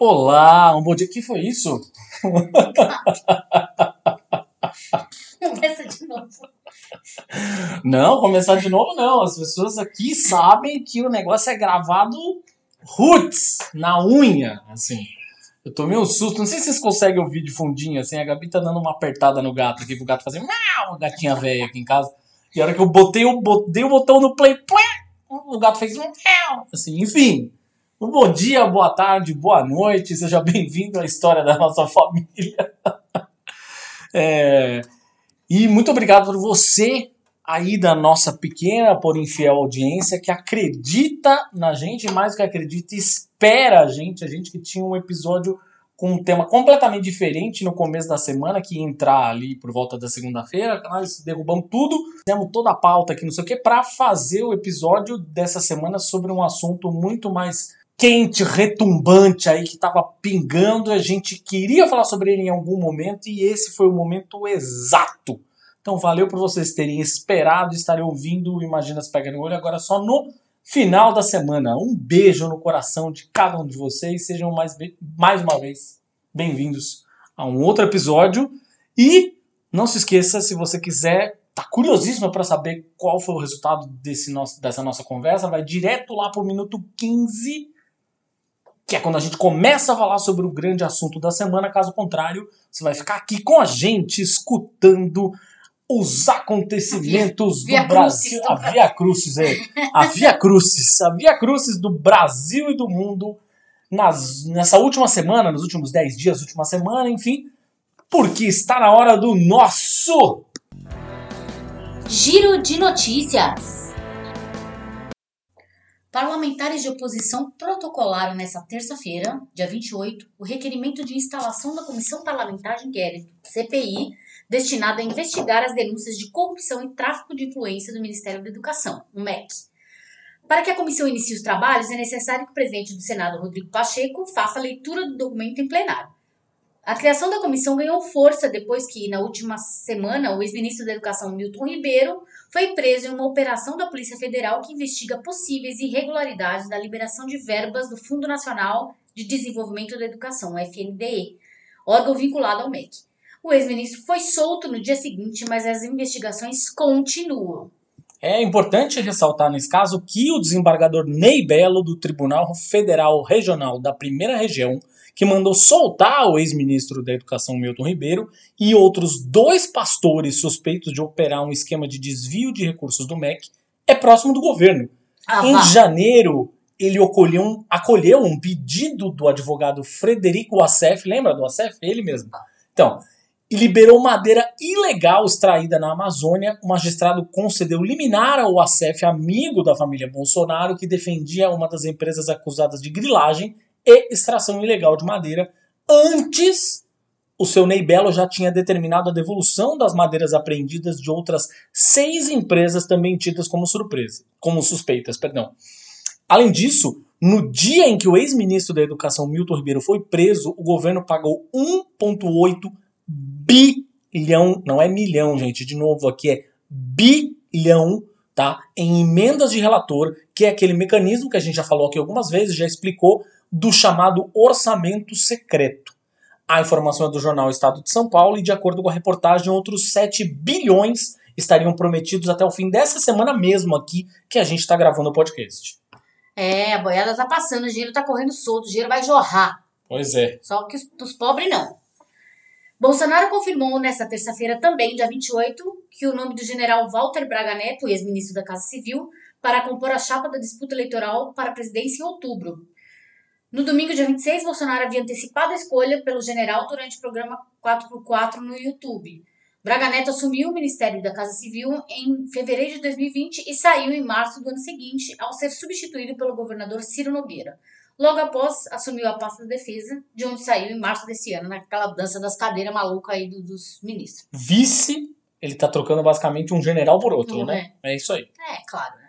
Olá, um bom dia. que foi isso? Começa de novo. Não, começar de novo não. As pessoas aqui sabem que o negócio é gravado roots, na unha, assim. Eu tomei um susto, não sei se vocês conseguem ouvir de fundinho, assim, a Gabi tá dando uma apertada no gato aqui, pro gato fazer miau, gatinha velha aqui em casa. E a hora que eu botei o, botei o botão no play, o gato fez miau, assim, enfim. Um bom dia, boa tarde, boa noite, seja bem-vindo à história da nossa família. é, e muito obrigado por você aí da nossa pequena, porém fiel audiência que acredita na gente, mais do que acredita, espera a gente. A gente que tinha um episódio com um tema completamente diferente no começo da semana, que ia entrar ali por volta da segunda-feira. Nós derrubamos tudo, fizemos toda a pauta aqui, não sei o que, para fazer o episódio dessa semana sobre um assunto muito mais quente, retumbante aí que estava pingando. A gente queria falar sobre ele em algum momento e esse foi o momento exato. Então valeu por vocês terem esperado, estarem ouvindo o Imagina se Pega no Olho agora só no final da semana. Um beijo no coração de cada um de vocês. Sejam mais, mais uma vez bem-vindos a um outro episódio. E não se esqueça, se você quiser, tá curiosíssimo para saber qual foi o resultado desse nosso, dessa nossa conversa, vai direto lá pro minuto 15 que é quando a gente começa a falar sobre o grande assunto da semana. Caso contrário, você vai ficar aqui com a gente escutando os acontecimentos Via do Brasil. A Via Crucis, é. A Via Crucis. A Via Crucis do Brasil e do mundo nas, nessa última semana, nos últimos 10 dias, última semana, enfim. Porque está na hora do nosso Giro de notícias. Parlamentares de oposição protocolaram nesta terça-feira, dia 28, o requerimento de instalação da Comissão Parlamentar de Inquérito, CPI, destinada a investigar as denúncias de corrupção e tráfico de influência do Ministério da Educação, o MEC. Para que a comissão inicie os trabalhos, é necessário que o presidente do Senado, Rodrigo Pacheco, faça a leitura do documento em plenário. A criação da comissão ganhou força depois que, na última semana, o ex-ministro da Educação, Milton Ribeiro, foi preso em uma operação da Polícia Federal que investiga possíveis irregularidades da liberação de verbas do Fundo Nacional de Desenvolvimento da Educação, FNDE, órgão vinculado ao MEC. O ex-ministro foi solto no dia seguinte, mas as investigações continuam. É importante ressaltar nesse caso que o desembargador Ney Belo, do Tribunal Federal Regional da Primeira Região, que mandou soltar o ex-ministro da Educação Milton Ribeiro e outros dois pastores suspeitos de operar um esquema de desvio de recursos do MEC, é próximo do governo. Ah, em janeiro, ele acolheu um, acolheu um pedido do advogado Frederico Assef, lembra do Assef? Ele mesmo. Então, e liberou madeira ilegal extraída na Amazônia. O magistrado concedeu liminar ao Assef, amigo da família Bolsonaro, que defendia uma das empresas acusadas de grilagem e extração ilegal de madeira. Antes, o seu Ney Belo já tinha determinado a devolução das madeiras apreendidas de outras seis empresas também tidas como surpresa, como suspeitas, perdão. Além disso, no dia em que o ex-ministro da Educação Milton Ribeiro foi preso, o governo pagou 1,8 bilhão, não é milhão, gente, de novo aqui é bilhão, tá? Em emendas de relator, que é aquele mecanismo que a gente já falou aqui algumas vezes, já explicou, do chamado orçamento secreto. A informação é do jornal Estado de São Paulo e, de acordo com a reportagem, outros 7 bilhões estariam prometidos até o fim dessa semana mesmo aqui que a gente está gravando o podcast. É, a boiada tá passando, o dinheiro tá correndo solto, o dinheiro vai jorrar. Pois é. Só que os, dos pobres não. Bolsonaro confirmou nesta terça-feira também, dia 28, que o nome do general Walter Braga Neto, ex-ministro da Casa Civil, para compor a chapa da disputa eleitoral para a presidência em outubro. No domingo, dia 26, Bolsonaro havia antecipado a escolha pelo general durante o programa 4x4 no YouTube. Braga Neto assumiu o Ministério da Casa Civil em fevereiro de 2020 e saiu em março do ano seguinte, ao ser substituído pelo governador Ciro Nogueira. Logo após, assumiu a pasta da defesa, de onde saiu em março desse ano, naquela dança das cadeiras maluca aí do- dos ministros. Vice, ele tá trocando basicamente um general por outro, né? É isso aí. É, claro, né?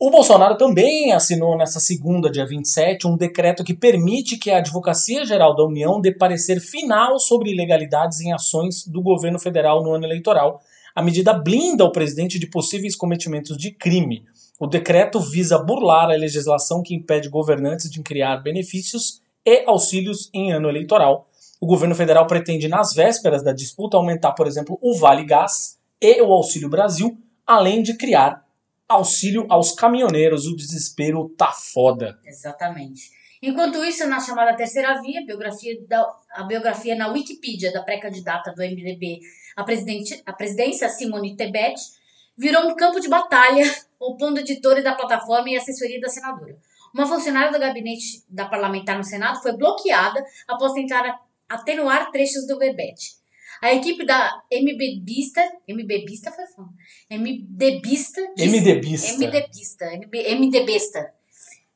O Bolsonaro também assinou nessa segunda, dia 27, um decreto que permite que a Advocacia Geral da União dê parecer final sobre ilegalidades em ações do governo federal no ano eleitoral. A medida blinda o presidente de possíveis cometimentos de crime. O decreto visa burlar a legislação que impede governantes de criar benefícios e auxílios em ano eleitoral. O governo federal pretende, nas vésperas da disputa, aumentar, por exemplo, o Vale Gás e o Auxílio Brasil, além de criar auxílio aos caminhoneiros. O desespero tá foda. Exatamente. Enquanto isso, na chamada terceira via, a biografia, da, a biografia na Wikipedia da pré-candidata do MDB à, presidente, à presidência, Simone Tebet, virou um campo de batalha, opondo editores da plataforma e assessoria da senadora. Uma funcionária do gabinete da parlamentar no Senado foi bloqueada após tentar a- atenuar trechos do verbete. A equipe da MBBista, MBBista foi fã, MDBista, disse- MDBista. MDBista, MDBista,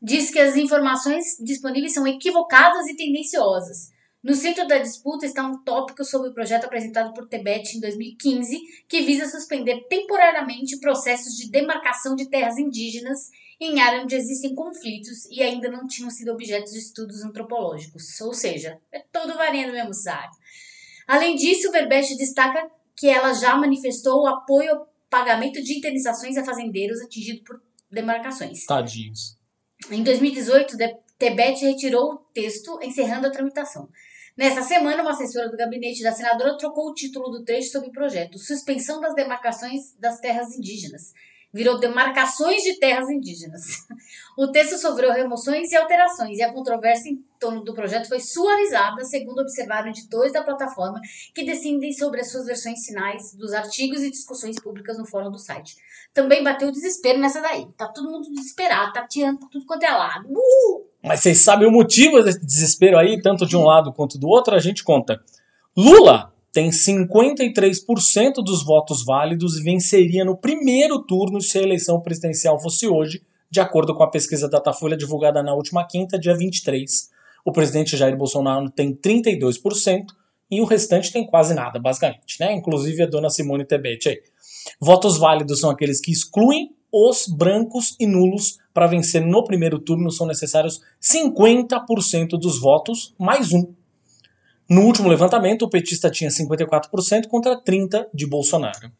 diz que as informações disponíveis são equivocadas e tendenciosas. No centro da disputa está um tópico sobre o projeto apresentado por Tebet em 2015, que visa suspender temporariamente processos de demarcação de terras indígenas em área onde existem conflitos e ainda não tinham sido objeto de estudos antropológicos. Ou seja, é todo varinha do mesmo saco. Além disso, o Verbete destaca que ela já manifestou o apoio ao pagamento de indenizações a fazendeiros atingidos por demarcações. Tadinhos. Em 2018, De- Tebet retirou o texto, encerrando a tramitação. Nessa semana, uma assessora do gabinete da senadora trocou o título do trecho sobre o projeto, Suspensão das Demarcações das Terras Indígenas. Virou Demarcações de Terras Indígenas. O texto sofreu remoções e alterações, e a controvérsia em torno do projeto foi suavizada, segundo observaram editores da plataforma, que decidem sobre as suas versões finais dos artigos e discussões públicas no fórum do site. Também bateu o desespero nessa daí. Tá todo mundo desesperado, tá tirando pra tudo quanto é lado. Uh! Mas vocês sabem o motivo desse desespero aí, tanto de um lado quanto do outro? A gente conta. Lula tem 53% dos votos válidos e venceria no primeiro turno se a eleição presidencial fosse hoje, de acordo com a pesquisa Datafolha divulgada na última quinta, dia 23. O presidente Jair Bolsonaro tem 32% e o restante tem quase nada, basicamente, né? Inclusive a dona Simone Tebet aí. Votos válidos são aqueles que excluem os brancos e nulos. Para vencer no primeiro turno são necessários 50% dos votos mais um. No último levantamento, o petista tinha 54% contra 30% de Bolsonaro.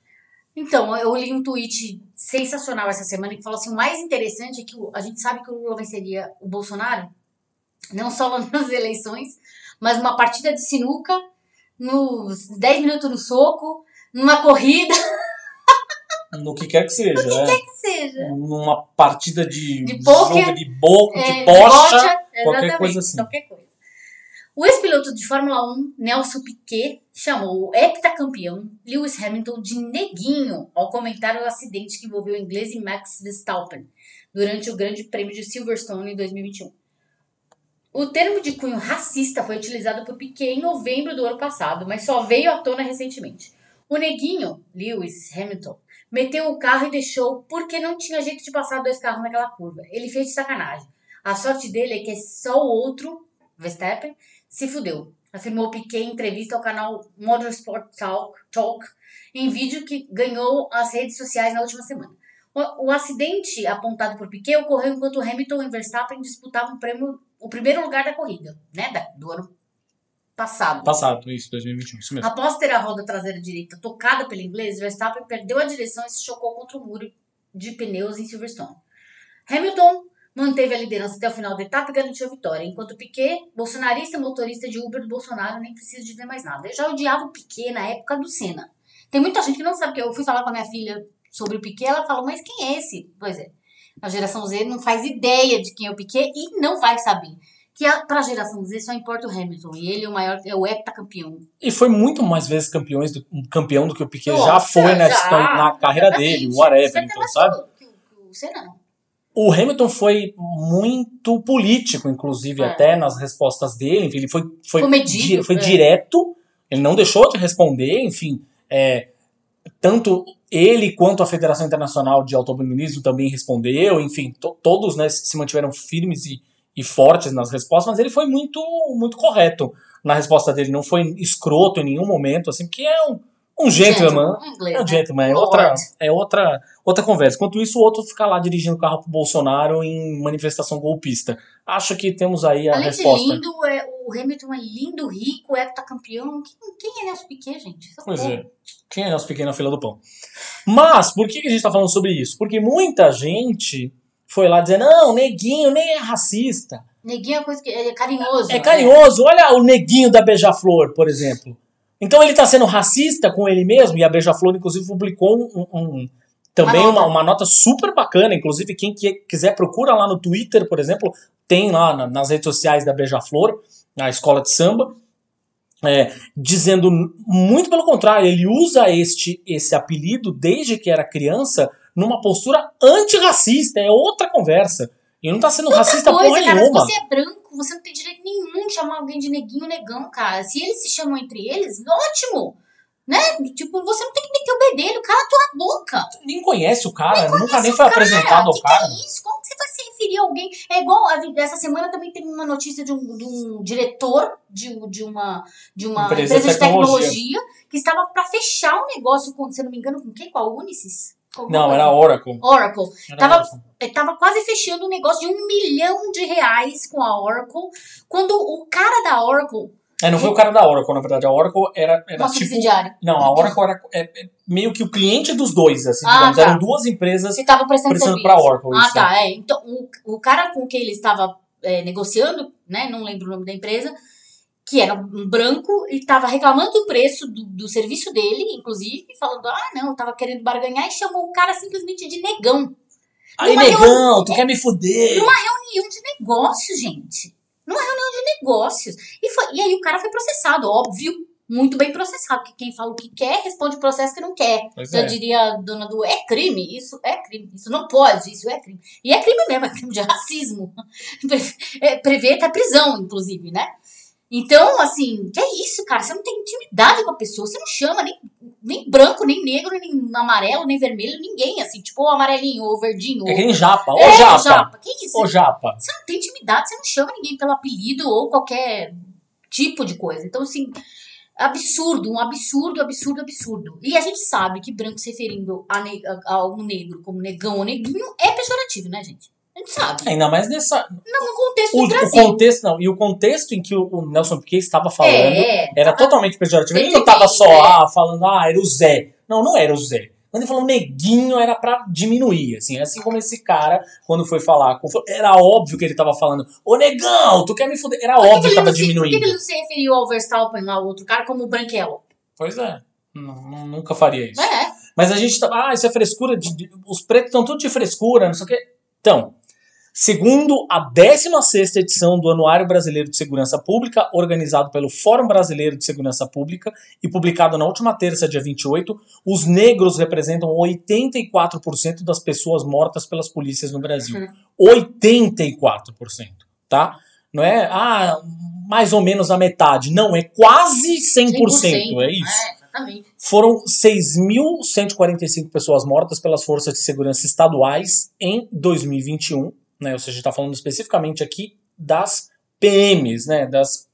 Então, eu li um tweet sensacional essa semana que falou assim: o mais interessante é que a gente sabe que o Lula venceria o Bolsonaro, não só nas eleições, mas numa partida de sinuca, nos 10 minutos no soco, numa corrida, No que quer que seja, né? que seja. Numa partida de, De pôquer, jogo de boca, É, de bocha. bocha, qualquer coisa assim. Qualquer coisa. O ex-piloto de Fórmula 1, Nelson Piquet, chamou o heptacampeão Lewis Hamilton de neguinho ao comentar o acidente que envolveu o inglês e Max Verstappen durante o Grande Prêmio de Silverstone em 2021. O termo de cunho racista foi utilizado por Piquet em novembro do ano passado, mas só veio à tona recentemente. O neguinho, Lewis Hamilton, meteu o carro e deixou porque não tinha jeito de passar dois carros naquela curva. Ele fez de sacanagem. A sorte dele é que só o outro, Verstappen, se fudeu. Afirmou Piquet em entrevista ao canal Motorsport Talk, Talk em vídeo que ganhou as redes sociais na última semana. O, o acidente apontado por Piquet ocorreu enquanto Hamilton e Verstappen disputavam o, prêmio, o primeiro lugar da corrida, né, da- do ano passado. Passado, isso, 2021, isso mesmo. Após ter a roda traseira direita tocada pelo inglês, Verstappen perdeu a direção e se chocou contra o muro de pneus em Silverstone. Hamilton manteve a liderança até o final da etapa e garantiu a vitória, enquanto Piquet, bolsonarista motorista de Uber do Bolsonaro, nem precisa dizer mais nada. Eu já odiava o Piquet na época do Senna. Tem muita gente que não sabe que eu fui falar com a minha filha sobre o Piquet, ela falou, mas quem é esse? Pois é, a geração Z não faz ideia de quem é o Piquet e não vai saber. Que a, pra geração Z só importa o Hamilton, e ele é o maior, é o heptacampeão. E foi muito mais vezes campeões do- campeão do que o Piquet já Nossa, foi na, já, história- na carreira dele, exatamente. whatever, Você tem então, sabe? que o- o- que o Senna, não. O Hamilton foi muito político, inclusive, É. até nas respostas dele. Enfim, ele foi, foi, Comedido, di- foi é. direto, ele não deixou de responder, enfim. é, tanto ele quanto a Federação Internacional de Automobilismo também respondeu, enfim, to- todos né, se mantiveram firmes e, e fortes nas respostas, mas ele foi muito, muito correto na resposta dele. Não foi escroto em nenhum momento, assim, porque é um, um gentleman. Inglês, É um né? gentleman, é Lord. outra, é outra, outra conversa. Enquanto isso, o outro fica lá dirigindo o carro pro Bolsonaro em manifestação golpista. Acho que temos aí a Além resposta. de lindo, é, o Hamilton é lindo, rico, heptacampeão. Quem, quem é Nelson Piquet, gente? Pois é. Quem é nosso pequeno na fila do pão? Mas, por que a gente tá falando sobre isso? Porque muita gente foi lá dizer, não, neguinho nem é racista. Neguinho é coisa que é carinhoso. É carinhoso. Olha o neguinho da Beija-Flor, por exemplo. Então ele tá sendo racista com ele mesmo, e a Beija-Flor, inclusive, publicou um, um- também Uma uma nota. uma, nota super bacana. Inclusive, quem que- quiser, procura lá no Twitter, por exemplo, tem lá na- nas redes sociais da Beija-Flor, a escola de samba, é, dizendo muito pelo contrário, ele usa este esse apelido desde que era criança numa postura antirracista. É outra conversa. Ele não tá sendo racista Outra porra coisa, cara, nenhuma. se você é branco, você não tem direito nenhum de chamar alguém de neguinho negão, cara. Se eles se chamam entre eles, ótimo. Né? Tipo, você não tem que meter o bedelho, cala a tua boca. nem conhece o cara, nunca conhece nem foi cara, apresentado ao que cara. Que é isso? Como que você vai se referir a alguém? É igual, essa semana também teve uma notícia de um, de um diretor de, de uma, de uma Empresa empresa, de de tecnologia. tecnologia que estava para fechar um negócio, com, se eu não me engano, com quem? Com a Unisys? Alguma Não, era Oracle. Oracle. Era Tava- Oracle. Ele tava quase fechando um negócio de um milhão de reais com a Oracle, quando o cara da Oracle, É, não foi o cara da Oracle, na verdade. A Oracle era, era nosso tipo. subsidiário, Não, a Oracle era é, é meio que o cliente dos dois, assim, Ah, digamos. tá. Eram duas empresas você tava prestando, prestando serviço. pra Oracle. Ah, tá. É. Então, o, o cara com quem ele estava é, negociando, né? Não lembro o nome da empresa, que era um branco e estava reclamando do preço do, do serviço dele, inclusive, falando: ah, não, eu tava querendo barganhar, e chamou o cara simplesmente de negão. Aí, Numa negão, tu quer me fuder? Reunião de negócios, gente. Numa reunião de negócios. E, foi, e aí o cara foi processado, óbvio. Muito bem processado, porque quem fala o que quer, responde o processo que não quer. Pois Já é. diria a dona do é crime, isso é crime, isso não pode, isso é crime. E é crime mesmo, é crime de racismo. É, prevê até prisão, inclusive, né? Então, assim, que é isso, cara? Você não tem intimidade com a pessoa, você não chama nem, nem branco, nem negro, nem amarelo, nem vermelho, ninguém, assim, tipo o amarelinho ou verdinho. É ou- que nem japa. Ô, É, japa. Que isso? Ô, japa. Você não tem intimidade, você não chama ninguém pelo apelido ou qualquer tipo de coisa. Então, assim, absurdo, um absurdo, absurdo, absurdo. E a gente sabe que branco se referindo a, ne a, a algum negro como negão ou neguinho é pejorativo, né, gente? Sabe. Ainda mais nessa. Não no contexto O, do o Brasil. contexto, não. E o contexto em que o, o Nelson Piquet estava falando é, era tava- totalmente pejorativo. Ele não tava bem, só é. ah, falando, ah, era o Zé. Não, não era o Zé. Quando ele falou neguinho, era pra diminuir, assim. Assim como esse cara, quando foi falar, com- era óbvio que ele tava falando, ô negão, tu quer me fuder? Era Por que óbvio que ele tava se- Por que, que diminuindo. ele não se referiu ao Verstappen lá, o outro cara, como branquelo? Pois é. Não, não- nunca faria isso. É. Mas a gente tá. Ah, isso é frescura. De, de- os pretos estão tudo de frescura, não sei o quê. Então, segundo a 16 edição do Anuário Brasileiro de Segurança Pública, organizado pelo Fórum Brasileiro de Segurança Pública e publicado na última terça, dia 28, os negros representam 84% das pessoas mortas pelas polícias no Brasil. Uhum. 84%, tá? Não é, ah, mais ou menos a metade. Não, é quase 100%. É isso É, exatamente. foram 6.145 pessoas mortas pelas forças de segurança estaduais em 2021, né? Ou seja, está falando especificamente aqui das PMs, né? Das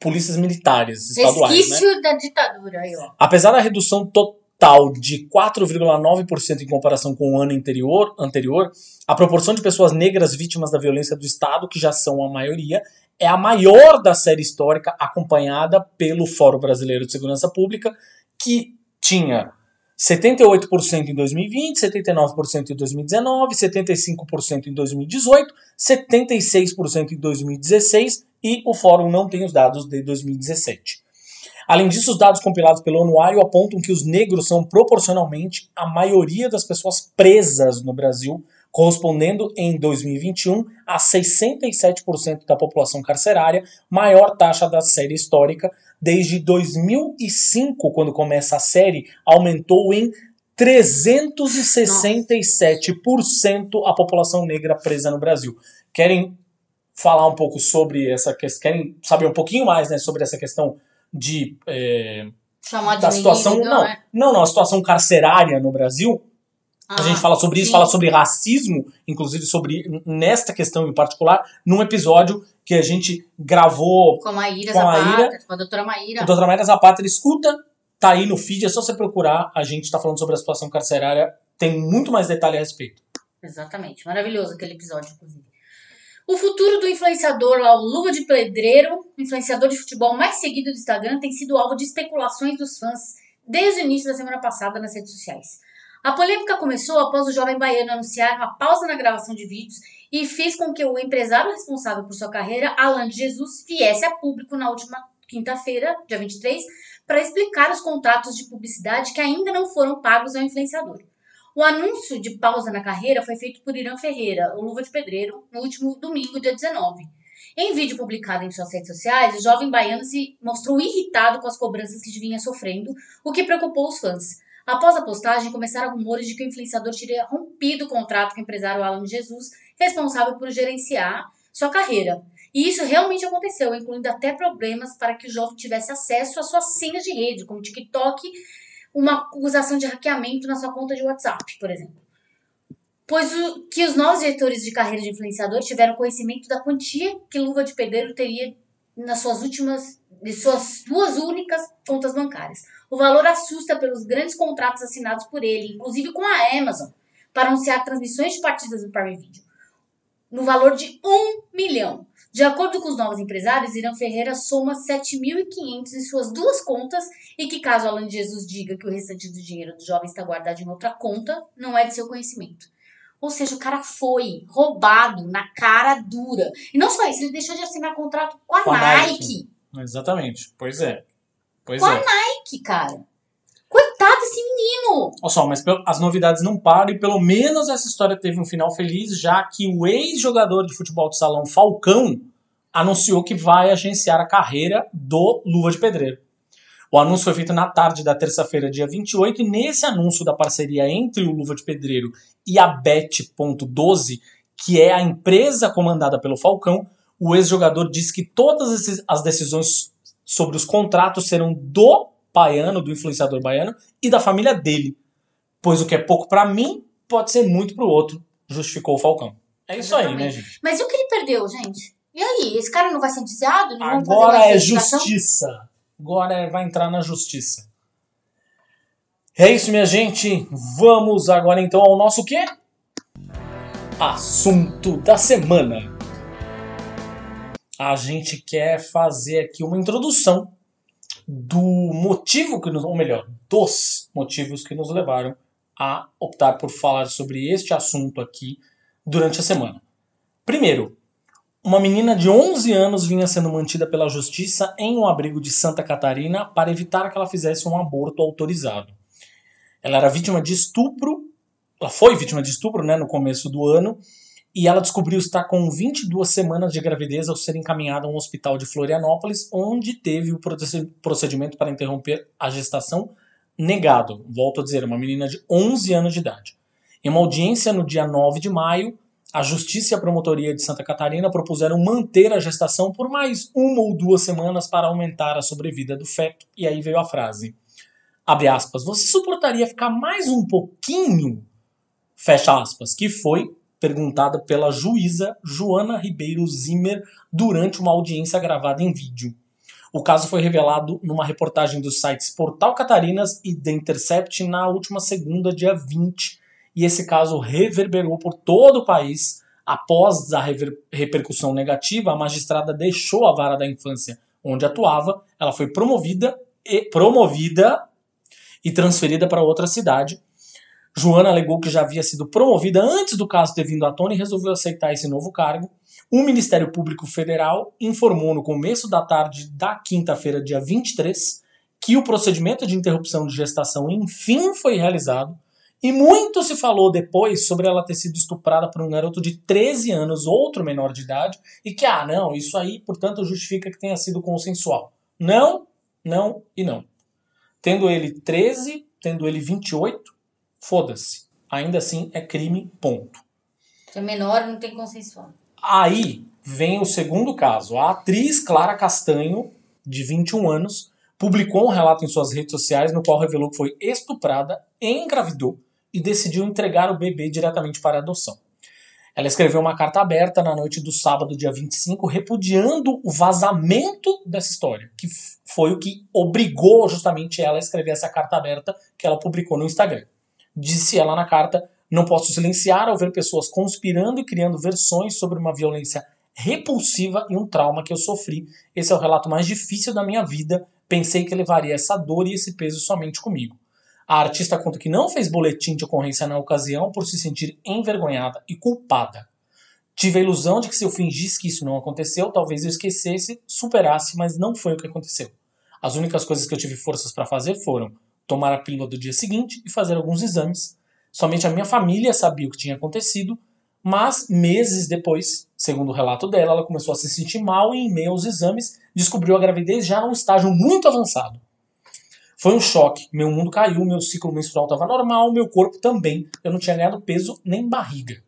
polícias militares estaduais, né? Resquício da ditadura aí, ó. Apesar da redução total de 4,9% em comparação com o ano anterior, anterior, a proporção de pessoas negras vítimas da violência do Estado, que já são a maioria, é a maior da série histórica, acompanhada pelo Fórum Brasileiro de Segurança Pública, que tinha 78% em 2020, 79% em 2019, 75% em 2018, 76% em 2016 e o Fórum não tem os dados de 2017. Além disso, os dados compilados pelo anuário apontam que os negros são proporcionalmente a maioria das pessoas presas no Brasil, correspondendo em 2021 a 67% da população carcerária, maior taxa da série histórica. Desde 2005, quando começa a série, aumentou em 367% a população negra presa no Brasil. Querem falar um pouco sobre essa questão? Querem saber um pouquinho mais né, sobre essa questão de é, Chamar de da situação não, né? não, não, a situação carcerária no Brasil. a gente fala sobre isso, sim. fala sobre racismo, inclusive sobre nesta questão em particular, num episódio que a gente gravou Com a Maíra Com a Zapata, Maíra. com a doutora Maíra. a doutora Maria Zapata. Escuta, tá aí no feed, é só você procurar. A gente tá falando sobre a situação carcerária, tem muito mais detalhe a respeito. Exatamente. Maravilhoso aquele episódio, inclusive. O futuro do influenciador lá, o Luva de Pedreiro, o influenciador de futebol mais seguido do Instagram, tem sido alvo de especulações dos fãs desde o início da semana passada nas redes sociais. A polêmica começou após o jovem baiano anunciar uma pausa na gravação de vídeos e fez com que o empresário responsável por sua carreira, Alan Jesus, viesse a público na última quinta-feira, dia 23, para explicar os contratos de publicidade que ainda não foram pagos ao influenciador. O anúncio de pausa na carreira foi feito por Irã Ferreira, o Luva de Pedreiro, no último domingo, dia 19. Em vídeo publicado em suas redes sociais, o jovem baiano se mostrou irritado com as cobranças que vinha sofrendo, o que preocupou os fãs. Após a postagem, começaram rumores de que o influenciador teria rompido o contrato com o empresário Alan Jesus, responsável por gerenciar sua carreira. E isso realmente aconteceu, incluindo até problemas para que o jovem tivesse acesso às suas senhas de rede, como TikTok, uma acusação de hackeamento na sua conta de WhatsApp, por exemplo. Pois o, que os novos diretores de carreira de influenciador tiveram conhecimento da quantia que Luva de Pedreiro teria nas suas últimas, de suas duas únicas contas bancárias. O valor assusta pelos grandes contratos assinados por ele, inclusive com a Amazon, para anunciar transmissões de partidas do Prime Video, no valor de um milhão. De acordo com os novos empresários, Irã Ferreira soma 7.500 em suas duas contas e que caso Alan Jesus diga que o restante do dinheiro do jovem está guardado em outra conta, não é de seu conhecimento. Ou seja, o cara foi roubado na cara dura. E não só isso, ele deixou de assinar contrato com a, Com a Nike. Nike. Exatamente. Pois é. Pois Com a é. Nike, cara. Desse menino. Olha só, mas as novidades não param e pelo menos essa história teve um final feliz, já que o ex-jogador de futebol de salão Falcão anunciou que vai agenciar a carreira do Luva de Pedreiro. O anúncio foi feito na tarde da terça-feira, dia 28, e nesse anúncio da parceria entre o Luva de Pedreiro e a Bet.12, que é a empresa comandada pelo Falcão, o ex-jogador disse que todas as decisões sobre os contratos serão do baiano, do influenciador baiano, e da família dele. Pois o que é pouco pra mim pode ser muito pro outro, justificou o Falcão. É isso aí, né, gente? Mas e o que ele perdeu, gente? E aí, esse cara não vai ser indiciado? Não fazer Agora é justiça. Agora é- vai entrar na justiça. É isso, minha gente. Vamos agora então ao nosso quê? Assunto da semana. A gente quer fazer aqui uma introdução do motivo que nos, ou melhor, dos motivos que nos levaram a optar por falar sobre este assunto aqui durante a semana. Primeiro, uma menina de 11 anos vinha sendo mantida pela justiça em um abrigo de Santa Catarina para evitar que ela fizesse um aborto autorizado. Ela era vítima de estupro, ela foi vítima de estupro né, no começo do ano, e ela descobriu estar com 22 semanas de gravidez ao ser encaminhada a um hospital de Florianópolis, onde teve o proced- procedimento para interromper a gestação negado. Volto a dizer, uma menina de 11 anos de idade. Em uma audiência no dia 9 de maio, a Justiça e a Promotoria de Santa Catarina propuseram manter a gestação por mais uma ou duas semanas para aumentar a sobrevida do feto. E aí veio a frase: abre aspas, você suportaria ficar mais um pouquinho? Fecha aspas, que foi perguntada pela juíza Joana Ribeiro Zimmer durante uma audiência gravada em vídeo. O caso foi revelado numa reportagem dos sites Portal Catarinas e The Intercept na última segunda, dia 20, e esse caso reverberou por todo o país. Após a rever- repercussão negativa, a magistrada deixou a vara da infância onde atuava, ela foi promovida e promovida e transferida para outra cidade. Joana alegou que já havia sido promovida antes do caso ter vindo à tona e resolveu aceitar esse novo cargo. O Ministério Público Federal informou no começo da tarde da quinta-feira, dia 23, que o procedimento de interrupção de gestação enfim foi realizado. E muito se falou depois sobre ela ter sido estuprada por um garoto de 13 anos, outro menor de idade, e que, ah, não, isso aí, portanto, justifica que tenha sido consensual. Não, não e não. Tendo ele 13, tendo ele 28, foda-se. Ainda assim é crime, ponto. Se é menor, não tem consensual. Aí vem o segundo caso. A atriz Clara Castanho, de 21 anos, publicou um relato em suas redes sociais no qual revelou que foi estuprada, engravidou, e decidiu entregar o bebê diretamente para adoção. Ela escreveu uma carta aberta na noite do sábado, dia 25, repudiando o vazamento dessa história, que foi o que obrigou justamente ela a escrever essa carta aberta que ela publicou no Instagram. Disse ela na carta: Não posso silenciar ao ver pessoas conspirando e criando versões sobre uma violência repulsiva e um trauma que eu sofri. Esse é o relato mais difícil da minha vida. Pensei que levaria essa dor e esse peso somente comigo. A artista conta que não fez boletim de ocorrência na ocasião por se sentir envergonhada e culpada. Tive a ilusão de que se eu fingisse que isso não aconteceu, talvez eu esquecesse, superasse, mas não foi o que aconteceu. As únicas coisas que eu tive forças para fazer foram tomar a pílula do dia seguinte e fazer alguns exames. Somente a minha família sabia o que tinha acontecido, mas meses depois, segundo o relato dela, ela começou a se sentir mal e, em meio aos exames, descobriu a gravidez já num estágio muito avançado. Foi um choque. Meu mundo caiu, meu ciclo menstrual estava normal, meu corpo também. Eu não tinha ganhado peso nem barriga.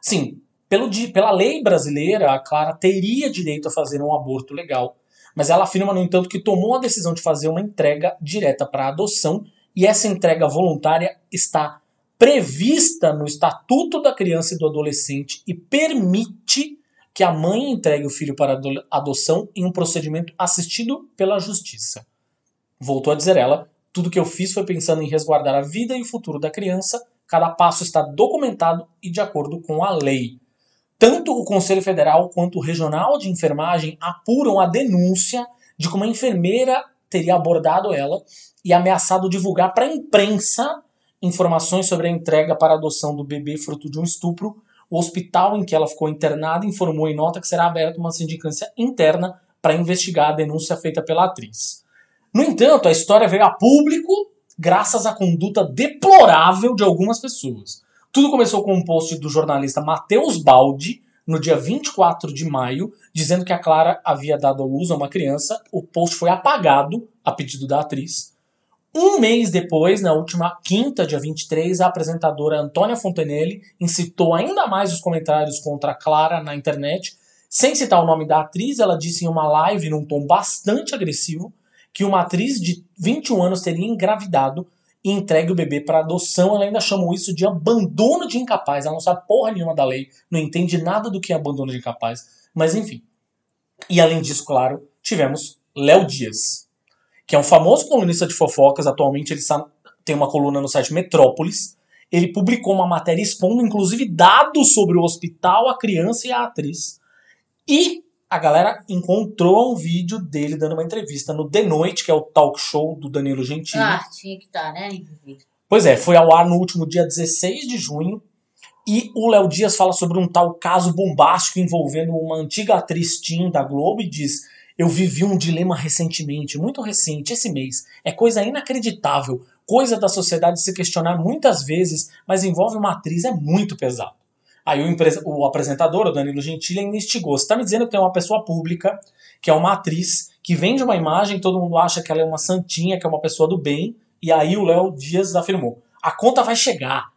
Sim, pelo, pela lei brasileira, a Clara teria direito a fazer um aborto legal. Mas ela afirma, no entanto, que tomou a decisão de fazer uma entrega direta para adoção e essa entrega voluntária está prevista no Estatuto da Criança e do Adolescente e permite que a mãe entregue o filho para adoção em um procedimento assistido pela Justiça. Voltou a dizer ela: tudo que eu fiz foi pensando em resguardar a vida e o futuro da criança. Cada passo está documentado e de acordo com a lei. Tanto o Conselho Federal quanto o Regional de Enfermagem apuram a denúncia de que uma enfermeira teria abordado ela e ameaçado divulgar para a imprensa informações sobre a entrega para adoção do bebê fruto de um estupro. O hospital em que ela ficou internada informou em nota que será aberta uma sindicância interna para investigar a denúncia feita pela atriz. No entanto, a história veio a público graças à conduta deplorável de algumas pessoas. Tudo começou com um post do jornalista Matheus Baldi, no dia 24 de maio, dizendo que a Clara havia dado luz a uma criança. O post foi apagado a pedido da atriz. Um mês depois, na última quinta, dia 23, a apresentadora Antônia Fontenelle incitou ainda mais os comentários contra a Clara na internet. Sem citar o nome da atriz, ela disse em uma live num tom bastante agressivo que uma atriz de 21 anos teria engravidado e entregue o bebê para adoção. Ela ainda chamou isso de abandono de incapaz. Ela não sabe porra nenhuma da lei, não entende nada do que é abandono de incapaz. Mas enfim. E além disso, claro, tivemos Léo Dias, que é um famoso colunista de fofocas. Atualmente ele tem uma coluna no site Metrópolis. Ele publicou uma matéria expondo, inclusive, dados sobre o hospital, a criança e a atriz. E a galera encontrou um vídeo dele dando uma entrevista no The Noite, que é o talk show do Danilo Gentili. Ah, tinha que estar, tá, né? Pois é, foi ao ar no último dia 16 de junho. E o Léo Dias fala sobre um tal caso bombástico envolvendo uma antiga atriz teen da Globo e diz: Eu vivi um dilema recentemente, muito recente, esse mês. É coisa inacreditável, coisa da sociedade se questionar muitas vezes, mas envolve uma atriz, é muito pesado. Aí o, o apresentador, o Danilo Gentili, ainda instigou. Você está me dizendo que tem uma pessoa pública, que é uma atriz, que vende uma imagem, todo mundo acha que ela é uma santinha, que é uma pessoa do bem, e aí o Léo Dias afirmou: a conta vai chegar.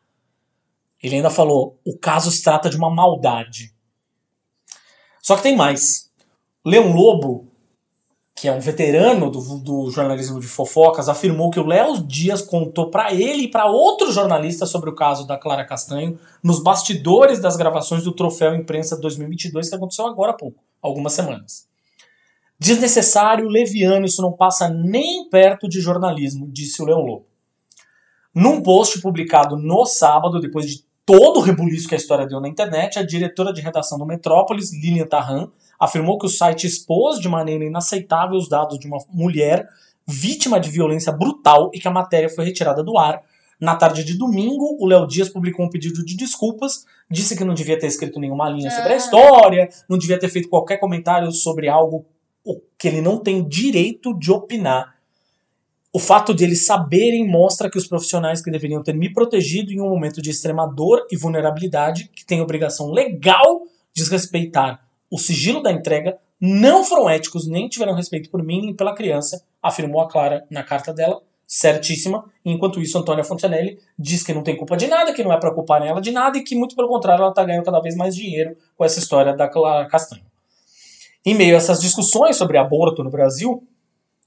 Ele ainda falou: o caso se trata de uma maldade. Só que tem mais. Leão Lobo que é um veterano do, do, jornalismo de fofocas, afirmou que o Léo Dias contou para ele e para outro jornalista sobre o caso da Clara Castanho nos bastidores das gravações do Troféu Imprensa 2022 que aconteceu agora há pouco, algumas semanas. Desnecessário, leviano, isso não passa nem perto de jornalismo, disse o Leão Lobo. Num post publicado no sábado, depois de todo o rebuliço que a história deu na internet, a diretora de redação do Metrópolis, Lilian Tarran, afirmou que o site expôs de maneira inaceitável os dados de uma mulher vítima de violência brutal e que a matéria foi retirada do ar. Na tarde de domingo, o Léo Dias publicou um pedido de desculpas, disse que não devia ter escrito nenhuma linha sobre a ah. história, não devia ter feito qualquer comentário sobre algo que ele não tem direito de opinar. O fato de eles saberem mostra que os profissionais que deveriam ter me protegido em um momento de extrema dor e vulnerabilidade, que têm obrigação legal de respeitar o sigilo da entrega, não foram éticos nem tiveram respeito por mim e pela criança, afirmou a Clara na carta dela, certíssima. Enquanto isso, Antônia Fontenelle diz que não tem culpa de nada, que não é para culpar ela de nada e que, muito pelo contrário, ela está ganhando cada vez mais dinheiro com essa história da Clara Castanho. Em meio a essas discussões sobre aborto no Brasil,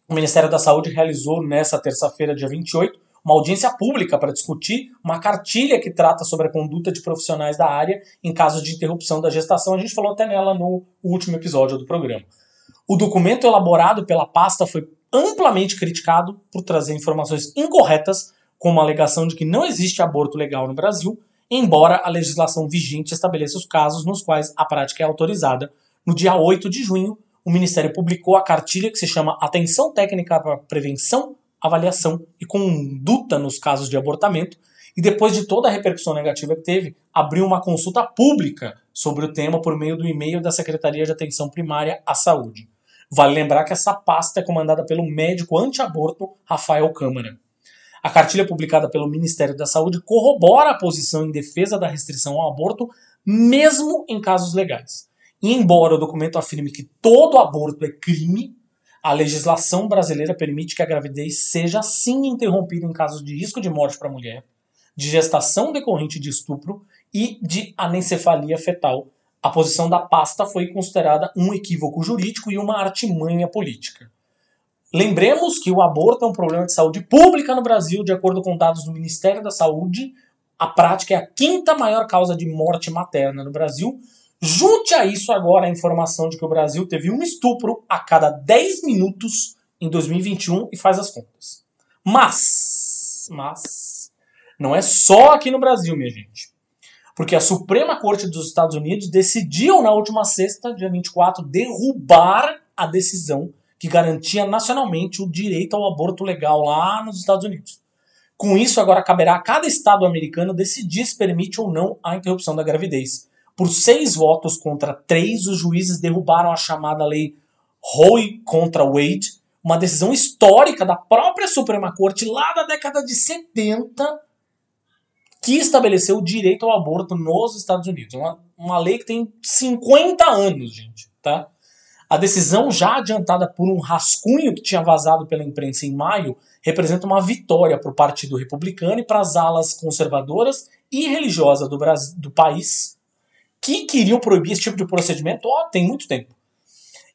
o Ministério da Saúde realizou nessa terça-feira, dia 28, uma audiência pública para discutir uma cartilha que trata sobre a conduta de profissionais da área em caso de interrupção da gestação. A gente falou até nela no último episódio do programa. O documento elaborado pela pasta foi amplamente criticado por trazer informações incorretas, como a alegação de que não existe aborto legal no Brasil, embora a legislação vigente estabeleça os casos nos quais a prática é autorizada. No dia 8 de junho, o Ministério publicou a cartilha que se chama Atenção Técnica para Prevenção, Avaliação e Conduta nos Casos de Abortamento, e depois de toda a repercussão negativa que teve, abriu uma consulta pública sobre o tema por meio do e-mail da Secretaria de Atenção Primária à Saúde. Vale lembrar que essa pasta é comandada pelo médico anti-aborto Rafael Câmara. A cartilha publicada pelo Ministério da Saúde corrobora a posição em defesa da restrição ao aborto, mesmo em casos legais. E embora o documento afirme que todo aborto é crime, a legislação brasileira permite que a gravidez seja sim interrompida em casos de risco de morte para a mulher, de gestação decorrente de estupro e de anencefalia fetal. A posição da pasta foi considerada um equívoco jurídico e uma artimanha política. Lembremos que o aborto é um problema de saúde pública no Brasil, de acordo com dados do Ministério da Saúde. A prática é a quinta maior causa de morte materna no Brasil. Junte a isso agora a informação de que o Brasil teve um estupro a cada 10 minutos em 2021 e faz as contas. Mas, mas, não é só aqui no Brasil, minha gente. Porque a Suprema Corte dos Estados Unidos decidiu na última sexta, dia 24, derrubar a decisão que garantia nacionalmente o direito ao aborto legal lá nos Estados Unidos. Com isso, agora caberá a cada estado americano decidir se permite ou não a interrupção da gravidez. Por seis votos contra três, os juízes derrubaram a chamada lei Roe contra Wade, uma decisão histórica da própria Suprema Corte lá da década de 70, que estabeleceu o direito ao aborto nos Estados Unidos. Uma, uma lei que tem 50 anos, gente, tá? A decisão, já adiantada por um rascunho que tinha vazado pela imprensa em maio, representa uma vitória para o Partido Republicano e para as alas conservadoras e religiosas do, Brasil, do país, que queriam proibir esse tipo de procedimento ó, tem muito tempo.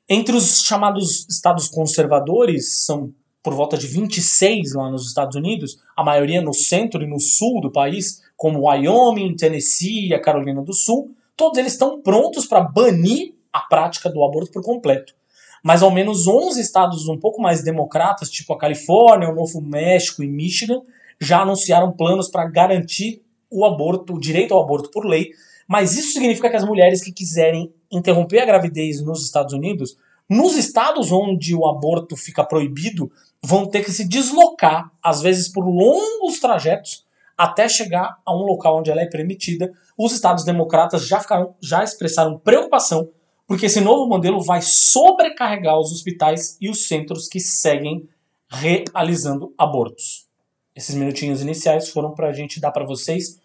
Entre os chamados estados conservadores, são por volta de 26 lá nos Estados Unidos, a maioria no centro e no sul do país, como Wyoming, Tennessee a Carolina do Sul, todos eles estão prontos para banir a prática do aborto por completo. Mas ao menos 11 estados um pouco mais democratas, tipo a Califórnia, o Novo México e Michigan, já anunciaram planos para garantir o aborto, o direito ao aborto por lei. Mas isso significa que as mulheres que quiserem interromper a gravidez nos Estados Unidos, nos estados onde o aborto fica proibido, vão ter que se deslocar, às vezes por longos trajetos, até chegar a um local onde ela é permitida. Os estados democratas já, ficaram, já expressaram preocupação porque esse novo modelo vai sobrecarregar os hospitais e os centros que seguem realizando abortos. Esses minutinhos iniciais foram para a gente dar para vocês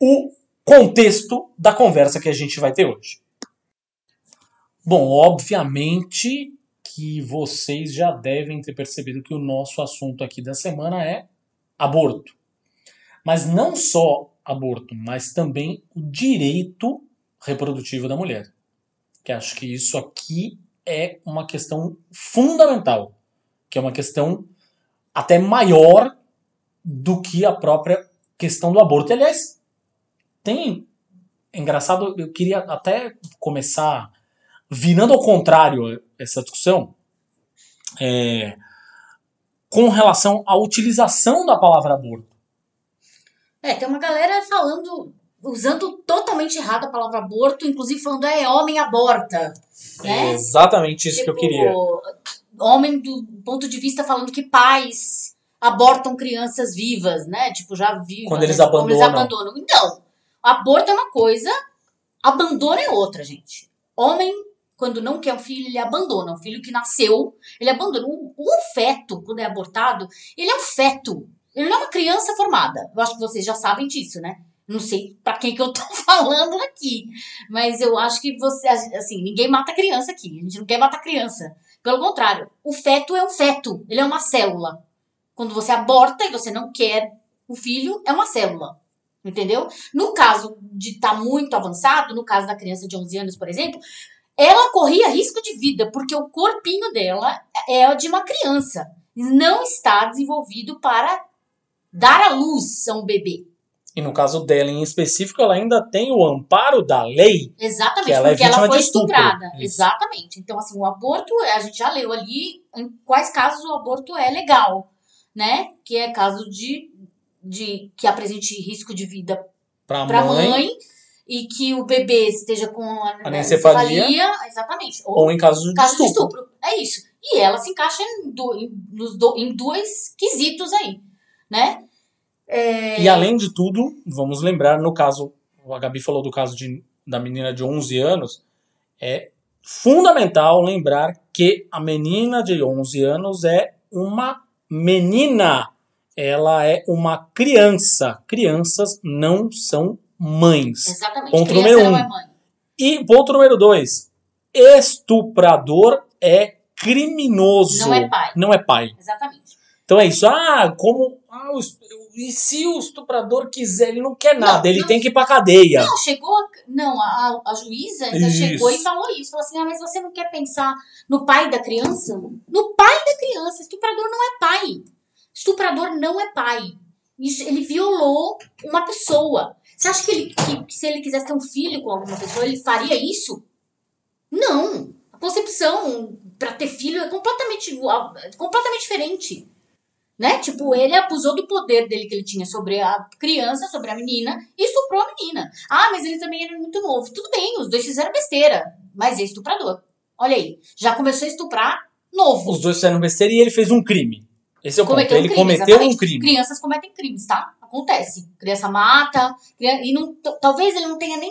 o contexto da conversa que a gente vai ter hoje. Bom, obviamente que vocês já devem ter percebido que o nosso assunto aqui da semana é aborto. Mas não só aborto, mas também o direito reprodutivo da mulher que acho que isso aqui é uma questão fundamental, que é uma questão até maior do que a própria questão do aborto. aliás, tem. É engraçado, eu queria até começar virando ao contrário essa discussão, é, com relação à utilização da palavra aborto. É, tem uma galera falando usando totalmente errado a palavra aborto, inclusive falando é homem aborta. Né? É exatamente isso tipo, que eu tipo, queria. Homem do ponto de vista falando que pais abortam crianças vivas, né? Tipo, já vivas. Quando eles né? abandonam. Quando eles abandonam. Então, aborto é uma coisa, abandono é outra, gente. Homem, quando não quer um filho, ele abandona. Um filho que nasceu, ele abandona. Um, um feto, quando é abortado, ele é um feto. Ele não é uma criança formada. Eu acho que vocês já sabem disso, né? Não sei para quem que eu tô falando aqui, mas eu acho que você, assim, ninguém mata criança aqui. A gente não quer matar criança. Pelo contrário, o feto é um feto, ele é uma célula. Quando você aborta e você não quer o filho, é uma célula. Entendeu? No caso de estar tá muito avançado, no caso da criança de 11 anos, por exemplo, ela corria risco de vida, porque o corpinho dela é de uma criança. Não está desenvolvido para dar à luz a um bebê. E no caso dela em específico, ela ainda tem o amparo da lei. Exatamente, Que ela é porque ela vítima foi estuprada. Exatamente. Então, assim, o aborto, a gente já leu ali em quais casos o aborto é legal, né? Que é caso de, de que apresente risco de vida para a mãe, mãe, e que o bebê esteja com a, Anencefalia. Exatamente. Ou, ou em caso de caso de estupro. estupro. É isso. E ela se encaixa em, do- em, nos do- em dois quesitos aí, né? É, E além de tudo, vamos lembrar, no caso, a Gabi falou do caso de, da menina de 11 anos, é fundamental lembrar que a menina de 11 anos é uma menina. Ela é uma criança. Crianças não são mães. Exatamente. Ponto Criança número não um. é mãe. E ponto número dois: estuprador é criminoso. Não é pai. Não é pai. Exatamente. Então é isso. Ah, como. Ah, o e se o estuprador quiser? Ele não quer Não, nada, ele não. tem que ir pra cadeia. Não, chegou. Não, a, a juíza ainda Isso. chegou e falou isso. Falou assim: ah, mas você não quer pensar no pai da criança? No pai da criança. Estuprador não é pai. Estuprador não é pai. Isso, ele violou uma pessoa. Você acha que, ele, que, que se ele quisesse ter um filho com alguma pessoa, ele faria isso? Não. A concepção para ter filho é completamente, completamente diferente. Né? Tipo, ele abusou do poder dele que ele tinha sobre a criança, sobre a menina, e estuprou a menina. Ah, mas ele também era muito novo. Tudo bem, os dois fizeram besteira, mas é estuprador. Olha aí, já começou a estuprar novo. Os dois fizeram besteira e ele fez um crime. Esse é o ponto. Cometeu um Ele crime, cometeu exatamente. um crime. Crianças cometem crimes, tá? Acontece. Criança mata, e não, talvez ele não tenha nem,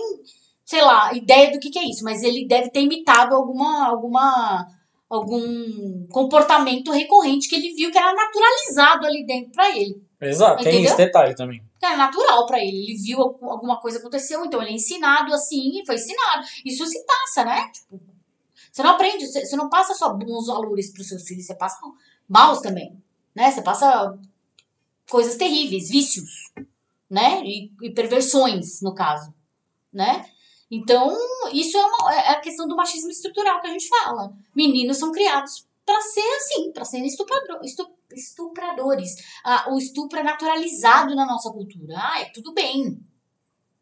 sei lá, ideia do que, que é isso, mas ele deve ter imitado alguma, alguma, algum comportamento recorrente que ele viu que era naturalizado ali dentro pra ele. Exato, tem Entendeu? esse detalhe também. Era natural pra ele. Ele viu algum- alguma coisa aconteceu, então ele é ensinado assim e foi ensinado. Isso se passa, né? Tipo, você não aprende, você você não passa só bons valores pros seus filhos, você passa maus também, né? Você passa coisas terríveis, vícios, né? E, e perversões, no caso, né? Então, isso é, uma, é a questão do machismo estrutural que a gente fala. Meninos são criados pra ser assim, pra serem estuprador, estu- estupradores. Ah, o estupro é naturalizado na nossa cultura. Ah, é tudo bem.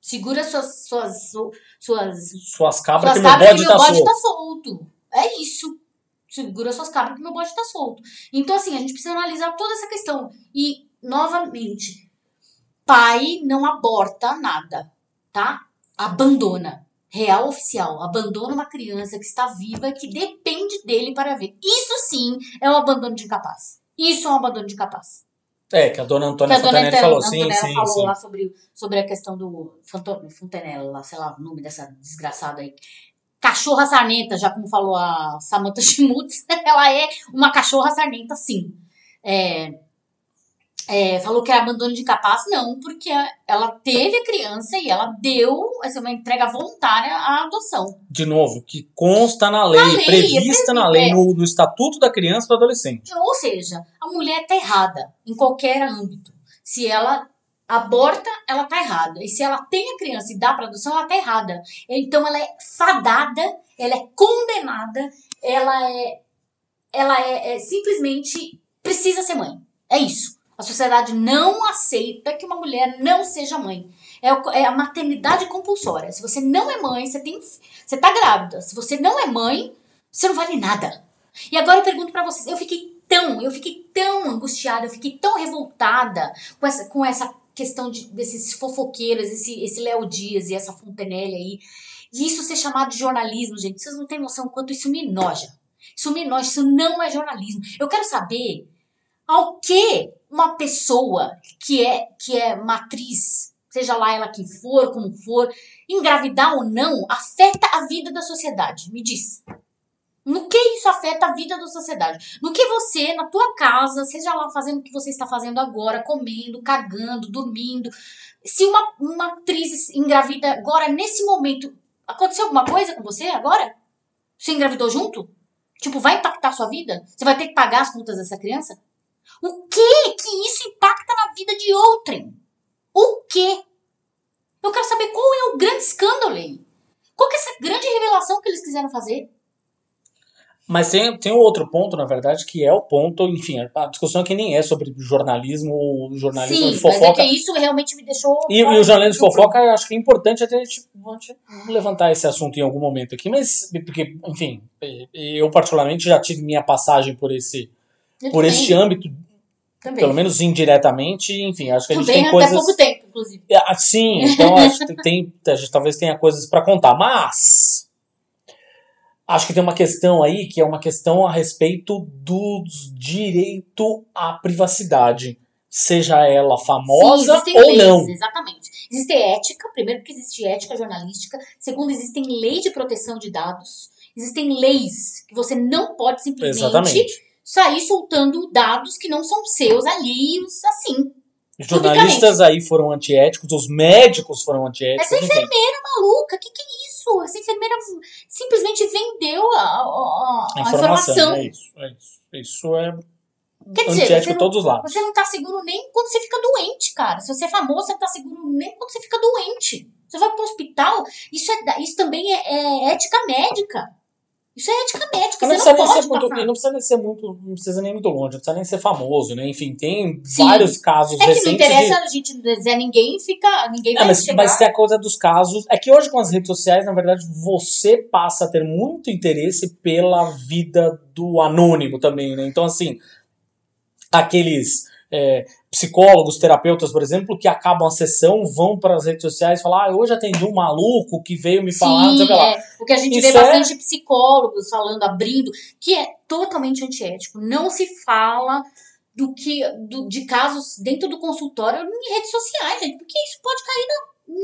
Segura suas suas su- suas, Suas cabras suas que meu cabras bode que meu tá bode tá solto. É isso. Segura suas cabras que meu bode tá solto. Então, assim, a gente precisa analisar toda essa questão. E, novamente, pai não aborta nada, tá? Abandona. Real oficial. Abandona uma criança que está viva e que depende dele para ver. Isso sim é um abandono de incapaz. Isso é um abandono de incapaz. É, que a dona Que Antônia a dona falou, sim, Antonella sim, falou sim. lá sobre, sobre a questão do lá, sei lá, o nome dessa desgraçada aí. Cachorra sarnenta, já como falou a Samantha Schmutz, ela é uma cachorra sarnenta, sim. É, é, falou que era abandono de capaz, não, porque ela teve a criança e ela deu essa uma entrega voluntária à adoção. De novo, que consta na lei, lei, prevista é na lei, é. no, no Estatuto da Criança e do Adolescente. Ou seja, a mulher tá errada em qualquer âmbito. Se ela aborta, ela tá errada. E se ela tem a criança e dá pra adoção, ela tá errada. Então ela é fadada, ela é condenada, ela é ela é, é simplesmente precisa ser mãe. É isso. A sociedade não aceita que uma mulher não seja mãe. É, é a maternidade compulsória. Se você não é mãe, você tem você tá grávida. Se você não é mãe, você não vale nada. E agora eu pergunto pra vocês, eu fiquei tão, eu fiquei tão angustiada, eu fiquei tão revoltada com essa, com essa questão de, desses fofoqueiros, esse, esse Léo Dias e essa Fontenelle aí. E isso ser chamado de jornalismo, gente, vocês não têm noção quanto isso me noja. Isso me noja, isso não é jornalismo. Eu quero saber ao que uma pessoa que é, que é matriz, seja lá ela que for, como for, engravidar ou não, afeta a vida da sociedade. Me diz. No que isso afeta a vida da sociedade? No que você, na tua casa, seja lá fazendo o que você está fazendo agora, comendo, cagando, dormindo. Se uma, uma atriz engravida agora, nesse momento, aconteceu alguma coisa com você agora? Você engravidou junto? Tipo, vai impactar a sua vida? Você vai ter que pagar as contas dessa criança? O que que isso impacta na vida de outrem? O que? Eu quero saber qual é o grande escândalo aí. Qual que é essa grande revelação que eles quiseram fazer? Mas tem, tem um outro ponto, na verdade, que é o ponto, enfim, a discussão aqui nem é sobre jornalismo, jornalismo Sim, de mas é fofoca. que isso realmente me deixou. E, e o jornalismo de fofoca, eu acho que é importante até a gente, levantar esse assunto em algum momento aqui, mas, porque, enfim, eu particularmente já tive minha passagem por esse, Eu por também, este âmbito, também. pelo menos indiretamente, enfim, acho que a gente Também tem até coisas... pouco tempo, inclusive. Ah, Sim, então acho que tem, a gente talvez tenha coisas para contar, mas acho que tem uma questão aí que é uma questão a respeito do direito à privacidade, seja ela Sim, famosa existem ou leis, não. exatamente. Existe ética, primeiro que existe ética jornalística, segundo existem leis de proteção de dados, existem leis que você não pode simplesmente Exatamente. sair soltando dados que não são seus ali, assim. Os jornalistas aí foram antiéticos, os médicos foram antiéticos, Essa enfim. Maluca, que que é isso? Essa enfermeira simplesmente vendeu a, a- a- A informação, informação. é isso, é isso. Isso é Quer dizer, você de não, todos os lados. você não tá seguro nem quando você fica doente, cara. Se você é famoso, você não tá seguro nem quando você fica doente. Você vai pro hospital, isso, é, isso também é, é ética médica. Isso é ética médica, Não não nem pode ser muito, passar. não precisa nem ser muito, não precisa nem muito longe, não precisa nem ser famoso, né? Enfim, tem Sim. vários casos É que não interessa de a gente dizer ninguém, fica. Ninguém É, vai mas, chegar. mas tem a coisa dos casos. É que hoje com as redes sociais, na verdade, você passa a ter muito interesse pela vida do anônimo também, né? Então, assim, aqueles é, psicólogos, terapeutas, por exemplo, que acabam a sessão, vão para as redes sociais e falam: ah, hoje atendi um maluco que veio me falar, não sei o que Sim, lá. é. Porque a gente Isso vê é- bastante psicólogos falando, abrindo, que é totalmente antiético. Não se fala do que do- de casos dentro do consultório em redes sociais, gente, porque isso pode cair na,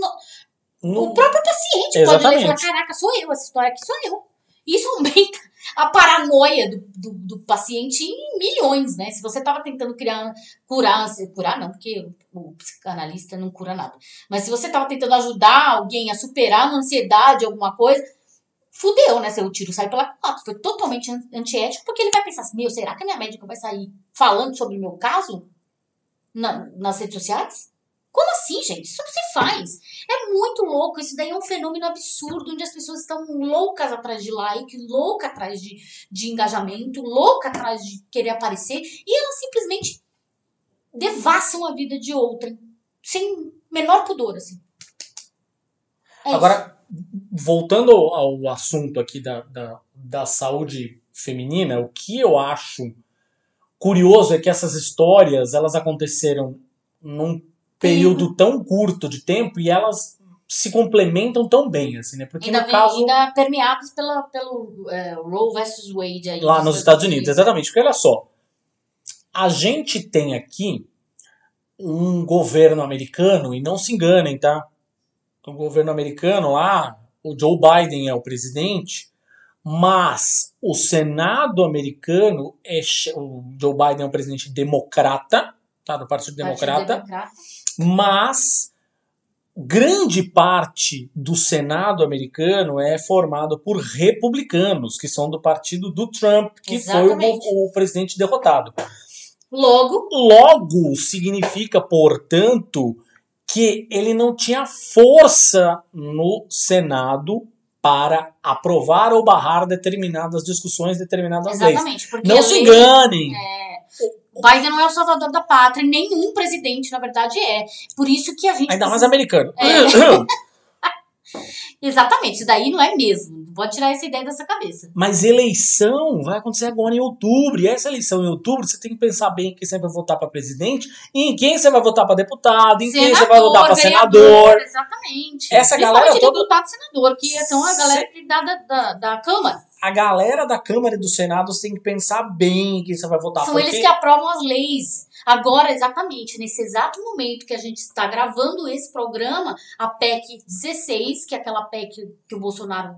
no, Não- o próprio paciente pode ler e falar, Exatamente. caraca, sou eu, essa história aqui sou eu. Isso aumenta a paranoia do, do, do paciente em milhões, né? Se você tava tentando criar, curar, curar não, porque o psicanalista não cura nada. Mas se você tava tentando ajudar alguém a superar uma ansiedade, alguma coisa, fudeu, né? Seu tiro sai pela culatra. Foi totalmente an- antiético, porque ele vai pensar assim, meu, será que a minha médica vai sair falando sobre o meu caso na- nas redes sociais? Como assim, gente? Isso não se faz. É muito louco. Isso daí é um fenômeno absurdo, onde as pessoas estão loucas atrás de like, loucas atrás de, de engajamento, loucas atrás de querer aparecer, e elas simplesmente devassam a vida de outrem, sem menor pudor, assim. É isso. Agora, voltando ao ao assunto aqui da, da, da saúde feminina, o que eu acho curioso é que essas histórias elas aconteceram num período tão curto de tempo e elas se complementam tão bem, assim, né? Porque ainda, no caso ainda permeados pela, pelo é, Roe versus Wade aí. lá nos Estados Unidos, exatamente. Porque olha só, a gente tem aqui um governo americano, e não se enganem, tá? O governo americano lá, o Joe Biden é o presidente, mas o Senado americano é o Joe Biden é um presidente democrata, tá? Do Partido Partido Democrata, Democrata. Mas grande parte do Senado americano é formado por republicanos, que são do partido do Trump, que Exatamente. foi o, o presidente derrotado. Logo, Logo, significa, portanto, que ele não tinha força no Senado para aprovar ou barrar determinadas discussões, determinadas leis. exatamente. Porque Não se enganem. O Biden não é o salvador da pátria, nenhum presidente, na verdade, é. Por isso que a gente. Ainda mais precisa- americano. É. Exatamente, isso daí não é mesmo. Pode tirar essa ideia dessa cabeça. Mas eleição vai acontecer agora em outubro. E essa eleição em outubro, você tem que pensar bem em quem você vai votar para presidente, e em quem você vai votar para deputado, em quem você vai votar para senador. Exatamente. Essa galera toda- deputado senador, que são a Cê- galera que dá da, da, da Câmara. A galera da Câmara e do Senado tem que pensar bem em quem você vai votar. São porque eles que aprovam as leis. Agora, exatamente, nesse exato momento que a gente está gravando esse programa, a PEC 16, que é aquela PEC que o Bolsonaro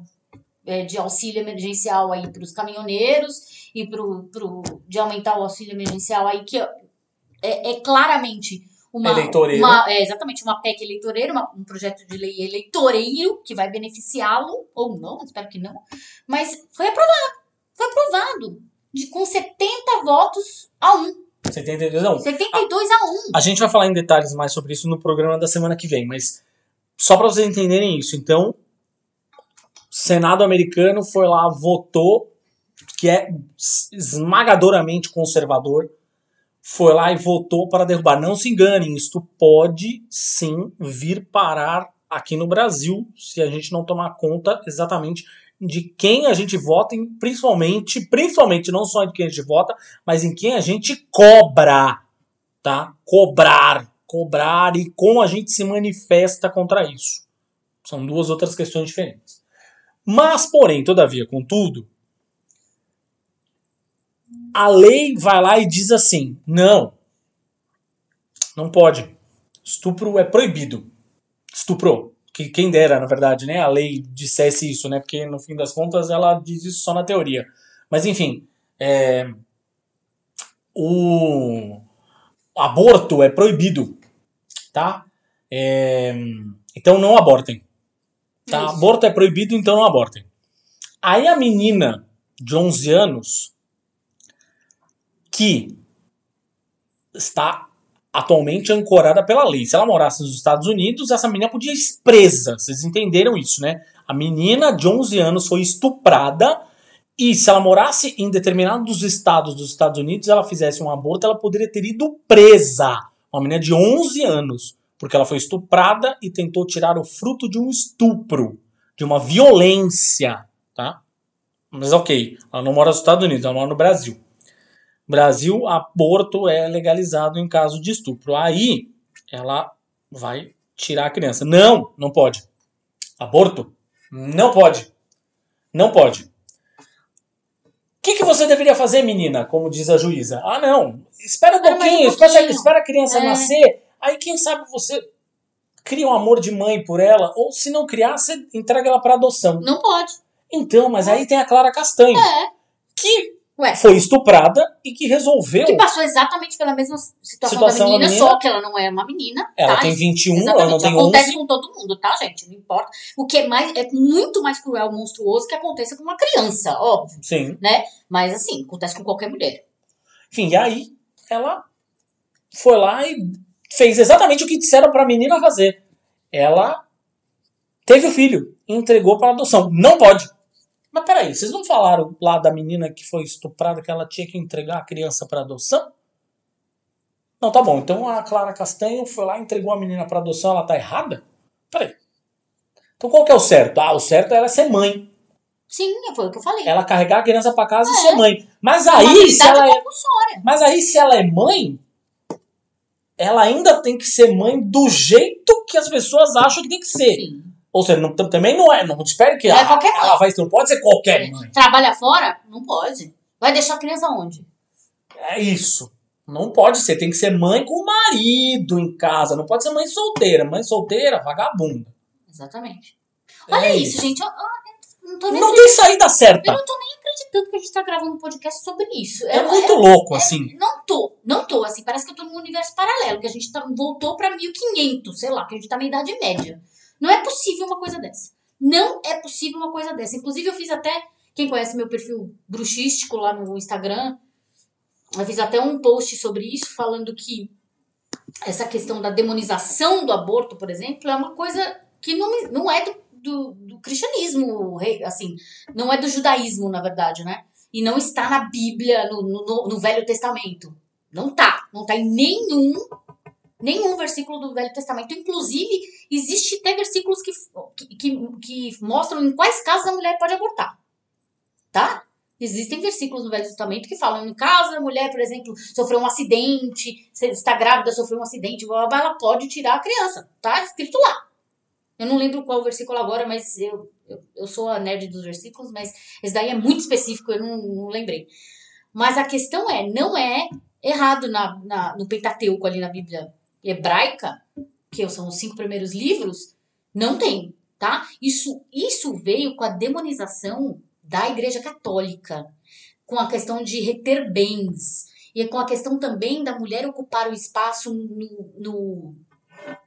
é, de auxílio emergencial aí para os caminhoneiros e pro, pro, de aumentar o auxílio emergencial aí, que é, é claramente uma, Eleitoreiro. uma- é, exatamente uma PEC eleitoreira, uma- um projeto de lei eleitoreiro que vai beneficiá-lo, ou não, espero que não, mas foi aprovado. Foi aprovado. De, com 70 votos a 1. Você tem entendido? Não. 72 a 1. A gente vai falar em detalhes mais sobre isso no programa da semana que vem, mas só para vocês entenderem isso. Então, o Senado americano foi lá, votou que é esmagadoramente conservador, foi lá e votou para derrubar. Não se enganem, isto pode sim vir parar aqui no Brasil, se a gente não tomar conta exatamente de quem a gente vota, principalmente, principalmente não só de quem a gente vota, mas em quem a gente cobra, tá? Cobrar, cobrar e como a gente se manifesta contra isso. São duas outras questões diferentes. Mas, porém, todavia, contudo, a lei vai lá e diz assim: não, não pode. Estupro é proibido. Estuprou. Que quem dera, na verdade, né? A lei dissesse isso, né? Porque no fim das contas ela diz isso só na teoria. Mas enfim, é, o aborto é proibido, tá? É, então não abortem. Tá? Aborto é proibido, então não abortem. Aí a menina de 11 anos que está atualmente ancorada pela lei. Se ela morasse nos Estados Unidos, essa menina podia ir presa. Vocês entenderam isso, né? A menina de 11 anos foi estuprada e se ela morasse em determinados estados dos Estados Unidos, ela fizesse um aborto, ela poderia ter ido presa. Uma menina de 11 anos, porque ela foi estuprada e tentou tirar o fruto de um estupro, de uma violência, tá? Mas ok, ela não mora nos Estados Unidos, ela mora no Brasil. Brasil, aborto é legalizado em caso de estupro. Aí ela vai tirar a criança. Não, não pode. Aborto? Não pode. Não pode. O que, que você deveria fazer, menina? Como diz a juíza. Ah, não. Espera um pouquinho, um espera, espera, a criança é. nascer. Aí, quem sabe você cria um amor de mãe por ela. Ou se não criar, você entrega ela para adoção. Não pode. Então, mas aí tem a Clara Castanho. É. Que Ué. foi estuprada e que resolveu. Que passou exatamente pela mesma situação, situação da, menina, da, menina, só que ela não é uma menina. Ela tá? tem 21, exatamente. ela não tem Acontece 11. com todo mundo, tá, gente? Não importa. O que é mais é muito mais cruel, monstruoso que aconteça com uma criança, óbvio. Sim. Né? Mas assim, acontece com qualquer mulher. Enfim, e aí ela foi lá e fez exatamente o que disseram para a menina fazer. Ela teve o filho, entregou para adoção. Não pode. Mas peraí, vocês não falaram lá da menina que foi estuprada que ela tinha que entregar a criança para adoção? Não, tá bom. Então a Clara Castanho foi lá e entregou a menina para adoção, ela tá errada? Peraí. Então qual que é o certo? Ah, o certo é ela ser mãe. Sim, foi o que eu falei. Ela carregar a criança para casa é. e ser mãe. Mas aí, se ela é, mas aí se ela é mãe, ela ainda tem que ser mãe do jeito que as pessoas acham que tem que ser. Sim. Ou seja, não, também não é. Não espere que é ela, qualquer ela vai. Não pode ser qualquer mãe. Trabalha fora? Não pode. Vai deixar a criança onde? É isso. Não pode ser. Tem que ser mãe com marido em casa. Não pode ser mãe solteira. Mãe solteira, vagabunda. Exatamente. É Olha isso, isso, gente. Eu, eu não, tô nem não tem saída certa. Eu não tô nem acreditando que a gente tá gravando um podcast sobre isso. É, é muito louco, assim. Não tô. Não tô, assim. Parece que eu tô num universo paralelo. Que a gente tá, voltou pra 1500, sei lá. Que a gente tá na Idade Média. Não é possível uma coisa dessa. Não é possível uma coisa dessa. Inclusive, eu fiz até. Quem conhece meu perfil bruxístico lá no Instagram, eu fiz até um post sobre isso, falando que essa questão da demonização do aborto, por exemplo, é uma coisa que não, não é do, do, do cristianismo, assim, não é do judaísmo, na verdade, né? E não está na Bíblia, no, no, no Velho Testamento. Não tá. Não tá em nenhum nenhum versículo do Velho Testamento. Inclusive, existe até versículos que, que, que mostram em quais casos a mulher pode abortar. Tá? Existem versículos no Velho Testamento que falam em caso a mulher, por exemplo, sofreu um acidente, está grávida, sofreu um acidente, ela pode tirar a criança. Tá escrito lá. Eu não lembro qual versículo agora, mas eu, eu, eu sou a nerd dos versículos, mas esse daí é muito específico, eu não, não lembrei. Mas a questão é, não é errado na, na, no Pentateuco ali na Bíblia hebraica, que são os cinco primeiros livros, não tem, tá? Isso, isso veio com a demonização da Igreja Católica, com a questão de reter bens, e com a questão também da mulher ocupar o espaço no, no,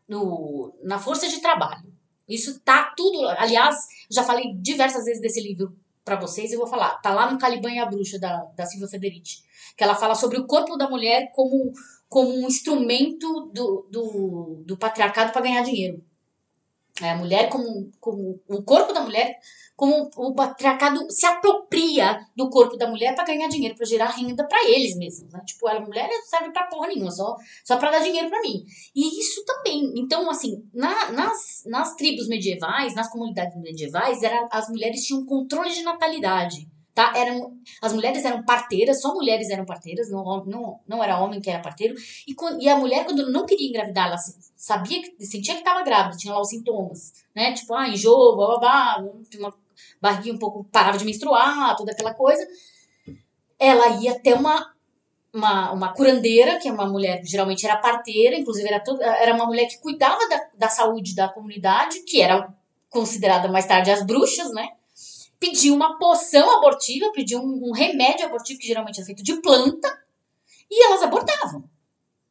no na força de trabalho. Isso tá tudo. Aliás, já falei diversas vezes desse livro para vocês, eu vou falar. Tá lá no Caliban e a Bruxa, da, da Silvia Federici. Que ela fala sobre o corpo da mulher como como um instrumento do, do, do patriarcado para ganhar dinheiro. É, a mulher como, como o corpo da mulher como o patriarcado se apropria do corpo da mulher para ganhar dinheiro, para gerar renda para eles mesmos. Né? Tipo, a mulher serve para porra nenhuma, só, só para dar dinheiro para mim. E isso também. Então, assim, na, nas, nas tribos medievais, nas comunidades medievais, era, as mulheres tinham controle de natalidade tá? Eram, as mulheres eram parteiras, só mulheres eram parteiras, não, não, não era homem que era parteiro. E, e a mulher, quando não queria engravidar, ela sabia que sentia que estava grávida, tinha lá os sintomas, né? Tipo, ah, enjoo, blá, blá, blá, uma barriguinha um pouco, parava de menstruar, toda aquela coisa. Ela ia ter uma, uma, uma curandeira, que é uma mulher geralmente era parteira, inclusive era, todo, era uma mulher que cuidava da, da saúde da comunidade, que era considerada mais tarde as bruxas, né? Pediu uma poção abortiva, pediu um, um remédio abortivo, que geralmente é feito de planta, e elas abortavam.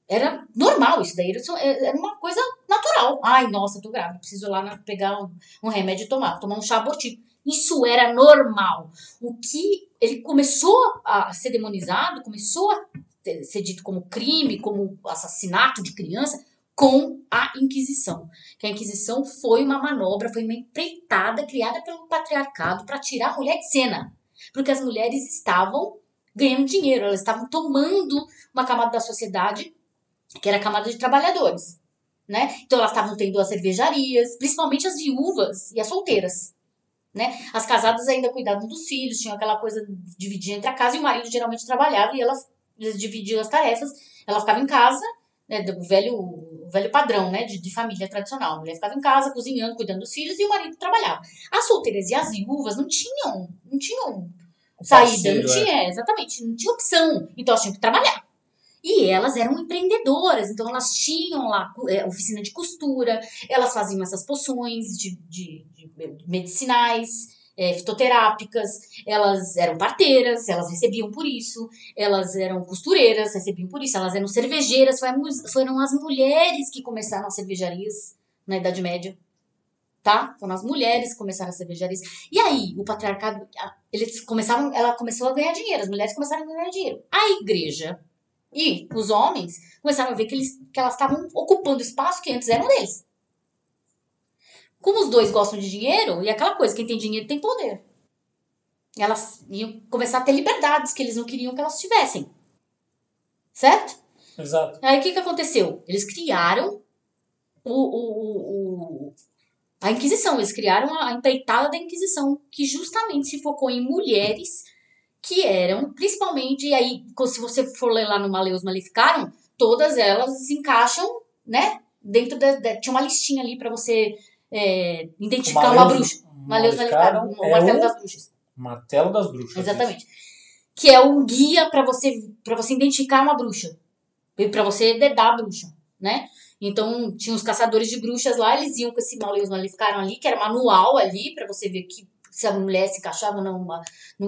Era normal isso daí, é, era uma coisa natural. Ai, nossa, tô grávida, preciso lá na, pegar um, um remédio e tomar, tomar um chá abortivo. Isso era normal. O que ele começou a ser demonizado, começou a ser dito como crime, como assassinato de criança, com a Inquisição. Que a Inquisição foi uma manobra, foi uma empreitada criada pelo patriarcado para tirar a mulher de cena. Porque as mulheres estavam ganhando dinheiro, elas estavam tomando uma camada da sociedade que era a camada de trabalhadores. Né? Então elas estavam tendo as cervejarias, principalmente as viúvas e as solteiras. Né? As casadas ainda cuidavam dos filhos, tinham aquela coisa de dividir entre a casa e o marido geralmente trabalhava e elas dividiam as tarefas. Ela ficava em casa, né, velho velho padrão, né, de, de família tradicional. A mulher ficava em casa, cozinhando, cuidando dos filhos e o marido trabalhava. As solteiras e as viúvas não tinham, não tinham saída, parceiro, não tinha, é. exatamente, não tinha opção. Então elas tinham que trabalhar. E elas eram empreendedoras, então elas tinham lá é, oficina de costura, elas faziam essas poções de, de, de medicinais, é, fitoterápicas, elas eram parteiras, elas recebiam por isso, elas eram costureiras, recebiam por isso, elas eram cervejeiras, foram as mulheres que começaram as cervejarias na Idade Média, tá? Foram as mulheres que começaram as cervejarias. E aí, o patriarcado, eles começaram, ela começou a ganhar dinheiro, as mulheres começaram a ganhar dinheiro. A igreja e os homens começaram a ver que, eles, que elas estavam ocupando espaço que antes eram deles. Como os dois gostam de dinheiro, e aquela coisa, quem tem dinheiro tem poder. Elas iam começar a ter liberdades que eles não queriam que elas tivessem. Certo? Exato. Aí o que, que aconteceu? Eles criaram o, o, o, a Inquisição, eles criaram a empreitada da Inquisição, que justamente se focou em mulheres que eram, principalmente, e aí, se você for ler lá no Maleus Maleficaram, todas elas se encaixam, né? Dentro da. da tinha uma listinha ali para você é, identificar uma bruxa. Maleus Maleficaram, o é martelo das bruxas. Martelo das bruxas. Exatamente. Isso. Que é um guia para você para você identificar uma bruxa. E para você dedar a bruxa, né? Então, tinha os caçadores de bruxas lá, eles iam com esse Maleus Maleficaram ali, que era manual ali, para você ver que se a mulher se encaixava numa,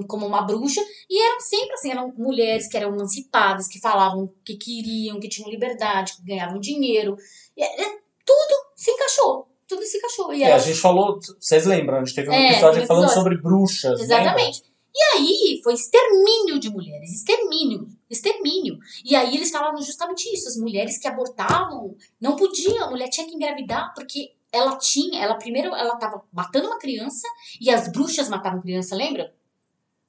como uma bruxa. E eram sempre assim, eram mulheres que eram emancipadas, que falavam que queriam, que tinham liberdade, que ganhavam dinheiro. E, tudo se encaixou tudo se encaixou. E é, a gente falou, vocês lembram, a gente teve um é, episódio, falando sobre bruxas. Exatamente. Lembra? E aí foi extermínio de mulheres, extermínio, extermínio. E aí eles falavam justamente isso, as mulheres que abortavam não podiam, a mulher tinha que engravidar porque ela tinha, ela primeiro ela estava matando uma criança e as bruxas matavam criança, lembra?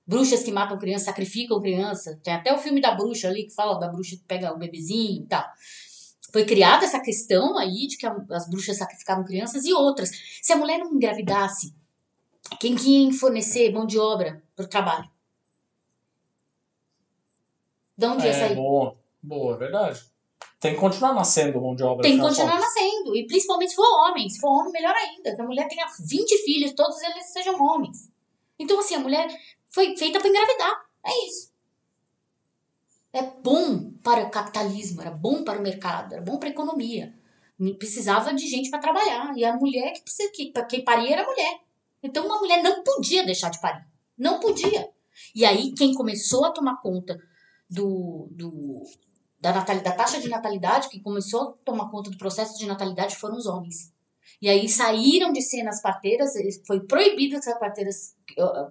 Bruxas que matam criança, sacrificam criança. Tem até o filme da bruxa ali que fala da bruxa que pega o bebezinho e tal foi criada essa questão aí de que as bruxas sacrificavam crianças e outras. Se a mulher não engravidasse, quem que ia fornecer mão de obra para o trabalho? De onde é, ia sair? Boa, boa, é verdade. Tem que continuar nascendo mão de obra. Tem que continuar nascendo. E principalmente se for homem. Se for homem, melhor ainda. Que a mulher tenha 20 filhos, todos eles sejam homens. Então, assim, a mulher foi feita para engravidar. É isso é bom para o capitalismo, era bom para o mercado, era bom para a economia. Precisava de gente para trabalhar. E a mulher que precisa, que, quem paria era a mulher. Então uma mulher não podia deixar de parir. Não podia. E aí quem começou a tomar conta do, do da, da taxa de natalidade, quem começou a tomar conta do processo de natalidade foram os homens. E aí saíram de cenas parteiras, foi proibido as parteiras,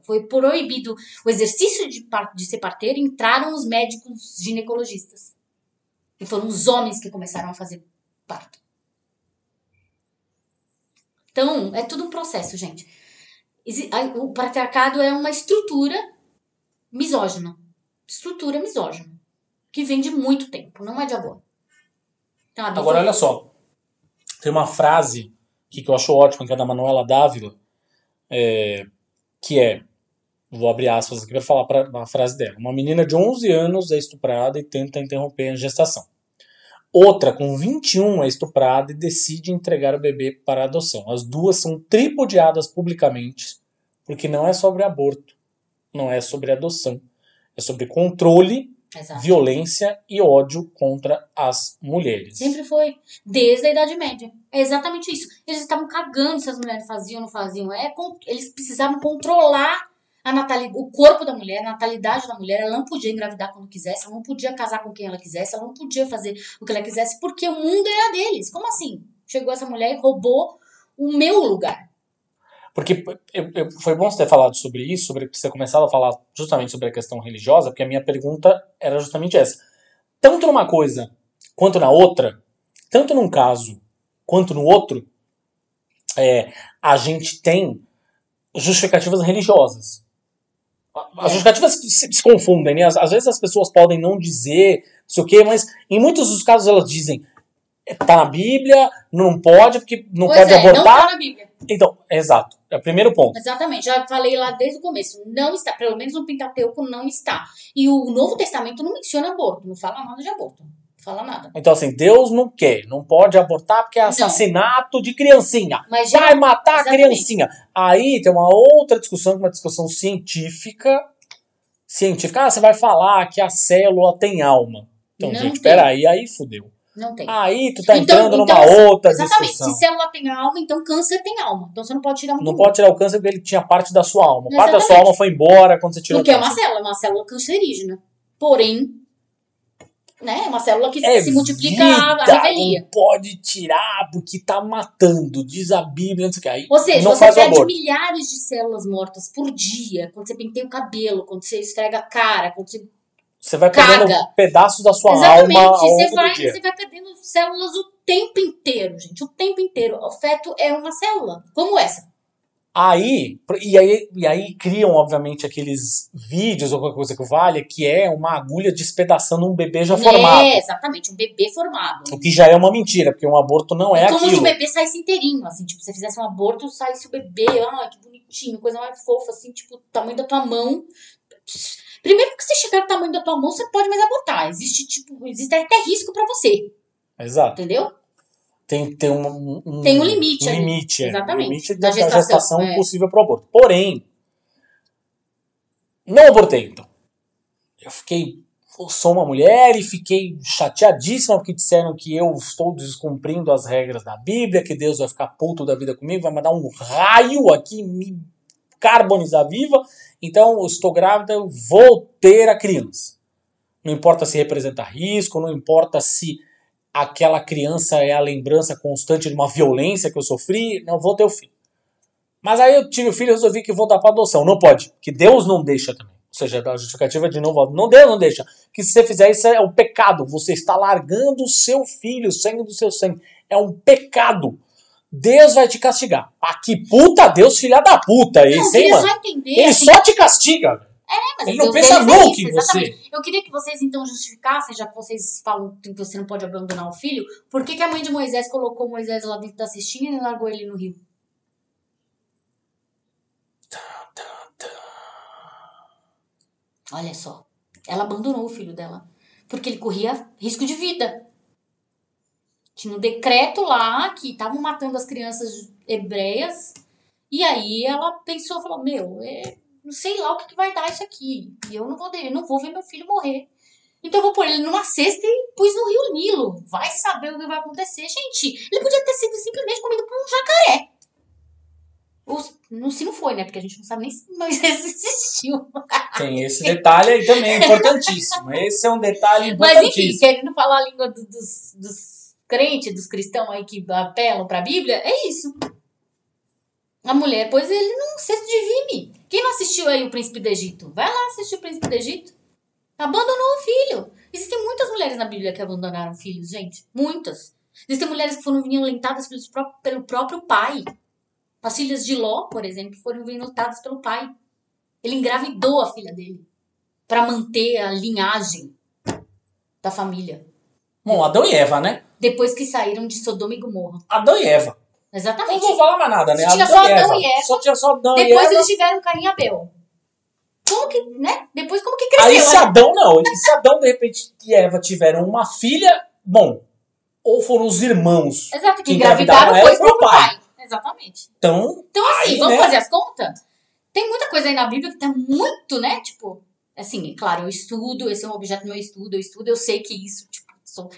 foi proibido o exercício de, de ser parteiro, entraram os médicos ginecologistas. E foram os homens que começaram a fazer parto. Então, é tudo um processo, gente. o patriarcado é uma estrutura misógina. Estrutura misógina. Que vem de muito tempo, não é de agora. Então, Agora, olha só. Tem uma frase aqui que eu acho ótima, que é da Manuela Dávila, é, que é, vou abrir aspas aqui para falar pra, a frase dela. Uma menina de 11 anos é estuprada e tenta interromper a gestação. Outra, com 21, é estuprada e decide entregar o bebê para adoção. As duas são tripudiadas publicamente, porque não é sobre aborto, não é sobre adoção. É sobre controle, Exato. violência e ódio contra as mulheres. Sempre foi. Desde a Idade Média. É exatamente isso. Eles estavam cagando se as mulheres faziam ou não faziam. É, eles precisavam controlar a natalidade, o corpo da mulher, a natalidade da mulher. Ela não podia engravidar quando quisesse, ela não podia casar com quem ela quisesse, ela não podia fazer o que ela quisesse, porque o mundo era deles. Como assim? Chegou essa mulher e roubou o meu lugar. Porque eu- eu- foi bom você ter falado sobre isso, sobre você começado a falar justamente sobre a questão religiosa, porque a minha pergunta era justamente essa. Tanto numa coisa quanto na outra, tanto num caso quanto no outro, é, a gente tem justificativas religiosas. As É. justificativas se, se confundem, né? Às, às vezes as pessoas podem não dizer, não sei o quê, mas em muitos dos casos elas dizem, tá na Bíblia, não pode, porque não pois pode é, não abortar. tá na Bíblia. Então, exato. É o primeiro ponto. Exatamente, já falei lá desde o começo. Não está, pelo menos no Pentateuco não está. E o Novo Testamento não menciona aborto, não fala nada de aborto. Não fala nada. Então, assim, Deus não quer, não pode abortar porque é assassinato de criancinha. Mas já Vai matar a Exatamente. criancinha. Aí tem uma outra discussão, uma discussão científica. Científica. Ah, você vai falar que a célula tem alma. Então, Não gente, tem. peraí, aí fudeu. não tem. Aí tu tá Então- entrando então, numa outra Exatamente. discussão. Se célula tem alma, então câncer tem alma. Então você não pode tirar um Não pode tirar o câncer porque ele tinha parte da sua alma. Parte da sua Exatamente. alma foi embora quando você tirou Porque é o uma câncer. célula, é uma célula cancerígena. Porém, né, uma célula que É se multiplica à revelia. Não pode tirar porque tá matando, diz a Bíblia, não sei o que. Aí Ou seja, não você faz perde milhares de células mortas por dia. Quando você penteia o cabelo, quando você esfrega a cara, quando você Você vai Caga. perdendo pedaços da sua Exatamente. alma você, vai, dia. você vai perdendo células o tempo inteiro, gente. O tempo inteiro. O feto é uma célula. Como essa. Aí, e aí, e aí criam, obviamente, aqueles vídeos ou qualquer coisa que valha, que é uma agulha despedaçando um bebê já formado. É, exatamente. Um bebê formado. O que já é uma mentira, porque um aborto não é como se aquilo. o bebê saísse inteirinho, assim, tipo, se você fizesse um aborto, saísse o bebê, ah, que bonitinho, coisa mais fofa, assim, tipo, tamanho da tua mão. Primeiro que você chegar no tamanho da tua mão, você pode mais abortar. Existe, tipo, existe até risco pra você, Exato. entendeu? Tem, tem um, um- Tem um limite um ali. limite, é. Exatamente. Um limite Da da, gestação, gestação, é. possível para o aborto. Porém, não abortei, então. Eu fiquei. Eu sou uma mulher e fiquei chateadíssima porque disseram que eu estou descumprindo as regras da Bíblia, que Deus vai ficar puto da vida comigo, vai mandar um raio aqui me carbonizar viva. Então, eu estou grávida, eu vou ter a criança. Não importa se representa risco, não importa se aquela criança é a lembrança constante de uma violência que eu sofri, não vou ter o filho. Mas aí eu tive o filho e resolvi que vou dar para adoção. Não pode, que Deus não deixa também. Ou seja, a justificativa de novo, não Deus não deixa. Que se você fizer isso é um pecado. Você está largando o seu filho, o sangue do seu sangue. É um pecado. Deus vai te castigar. Ah, que puta Deus, filha da puta, Não, esse, hein, queria mano? só entender. Ele só te castiga. Mas ele não pensa é nunca em você. Eu queria que vocês, então, justificassem, já que vocês falam que você não pode abandonar o filho, por que, que a mãe de Moisés colocou Moisés lá dentro da cestinha e largou ele no rio? Olha só. Ela abandonou o filho dela. Porque ele corria risco de vida. Tinha um decreto lá que estavam matando as crianças hebreias. E aí ela pensou, falou, meu, é, sei lá o que, que vai dar isso aqui. E eu não vou, eu não vou ver meu filho morrer. Então eu vou pôr ele numa cesta e pus no Rio Nilo. Vai saber o que vai acontecer. Gente, ele podia ter sido simplesmente comido por um jacaré. Ou, não, se não foi, né? Porque a gente não sabe nem se existiu. Tem esse detalhe aí também, importantíssimo. Esse é um detalhe Mas enfim, importantíssimo. querendo falar a língua do- dos, dos crentes, dos cristãos aí que apelam pra Bíblia, é isso. A mulher pôs ele num cesto de vime. Quem não assistiu aí o Príncipe do Egito? Vai lá assistir o Príncipe do Egito. Abandonou o filho. Existem muitas mulheres na Bíblia que abandonaram filhos, gente. Muitas. Existem mulheres que foram violentadas pelos pelo próprio pai. As filhas de Ló, por exemplo, foram envenenatadas pelo pai. Ele engravidou a filha dele para manter a linhagem da família. Bom, Adão e Eva, né? Depois que saíram de Sodoma e Gomorra. Adão e Eva. Não Exatamente. vou falar mais nada, né? Tinha só Adão e Eva, Só tinha só Adão Depois e Eva. eles tiveram Caim e Abel. Como que, né? Depois como que cresceu? Aí se né? Adão não, e se Adão de repente e Eva tiveram uma filha, bom, ou foram os irmãos. Exato, que que engravidaram engravidaram foi ela foi pro o pai. Exatamente. Então, Então, assim, Aí, vamos né? fazer as contas? Tem muita coisa aí na Bíblia que tá muito, né? Tipo, assim, claro, eu estudo, esse é um objeto do meu estudo, eu estudo, eu sei que isso, tipo, sou-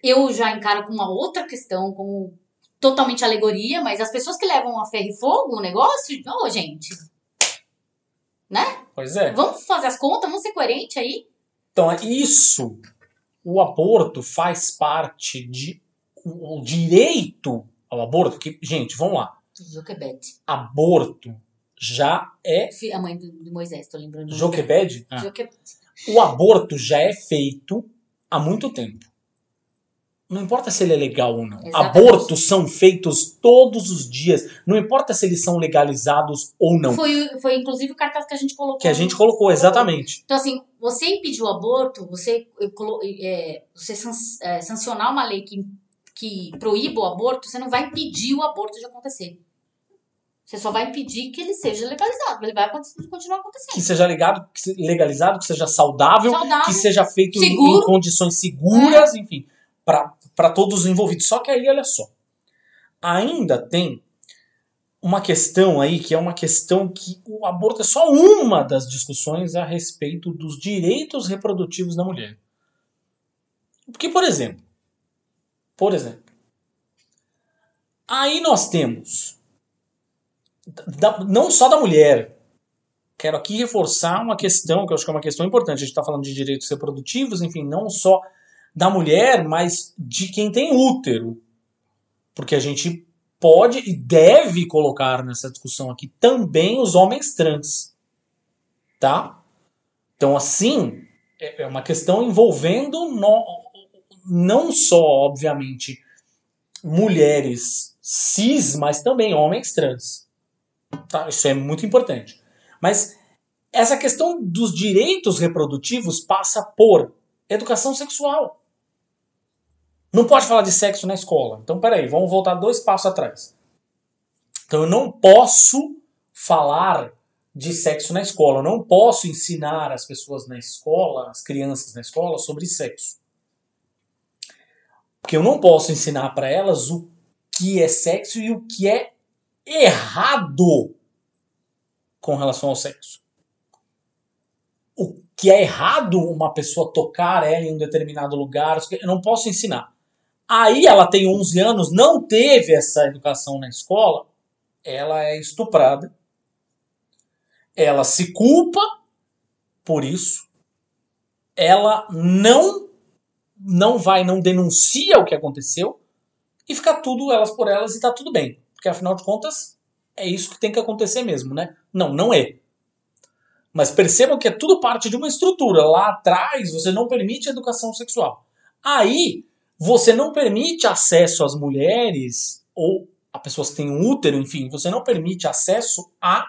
eu já encaro com uma outra questão, como totalmente alegoria, mas as pessoas que levam a ferro e fogo o negócio, ô, gente, né? pois é. Vamos fazer as contas, vamos ser coerentes aí. Então, é isso, o aborto faz parte de o, direito ao aborto, que, gente, vamos lá, Joquebede. aborto já é A mãe do Moisés, tô lembrando. Joquebed? Joquebede. O aborto já é feito há muito tempo. Não importa se ele é legal ou não. Exatamente. Abortos são feitos todos os dias. Não importa se eles são legalizados ou não. Foi, foi inclusive o cartaz que a gente colocou. Que a gente colocou, exatamente. Então, assim, você impedir o aborto, você, eh, você eh, sancionar uma lei que, que proíba o aborto, você não vai impedir o aborto de acontecer. Você só vai impedir que ele seja legalizado. Ele vai continuar Que acontecendo. seja legado, que legalizado, que seja saudável, Saudável. que seja feito em- em condições seguras, enfim, para todos os envolvidos. Só que aí, olha só, ainda tem uma questão aí que é uma questão que o aborto é só uma das discussões a respeito dos direitos reprodutivos da mulher. Porque, por exemplo, por exemplo, aí nós temos da- não só da mulher, quero aqui reforçar uma questão que eu acho que é uma questão importante. A gente está falando de direitos reprodutivos, enfim, não só da mulher, mas de quem tem útero. Porque a gente pode e deve colocar nessa discussão aqui também os homens trans. Tá? Então, assim, é é uma questão envolvendo no- não só, obviamente, mulheres cis, mas também homens trans. Tá? Isso é muito importante. Mas essa questão dos direitos reprodutivos passa por educação sexual. Não pode falar de sexo na escola. Então, peraí, vamos voltar dois passos atrás. Então, eu não posso falar de sexo na escola. Eu não posso ensinar as pessoas na escola, as crianças na escola, sobre sexo. Porque eu não posso ensinar para elas o que é sexo e o que é errado com relação ao sexo. O que é errado uma pessoa tocar ela em um determinado lugar, eu não posso ensinar. Aí ela tem 11 anos, não teve essa educação na escola, ela é estuprada, ela se culpa por isso, ela não não vai, não denuncia o que aconteceu e fica tudo elas por elas e tá tudo bem, porque afinal de contas é isso que tem que acontecer mesmo, né? Não, não é. Mas percebam que é tudo parte de uma estrutura. Lá atrás você não permite educação sexual. Aí você não permite acesso às mulheres ou a pessoas que têm um útero, enfim, você não permite acesso a.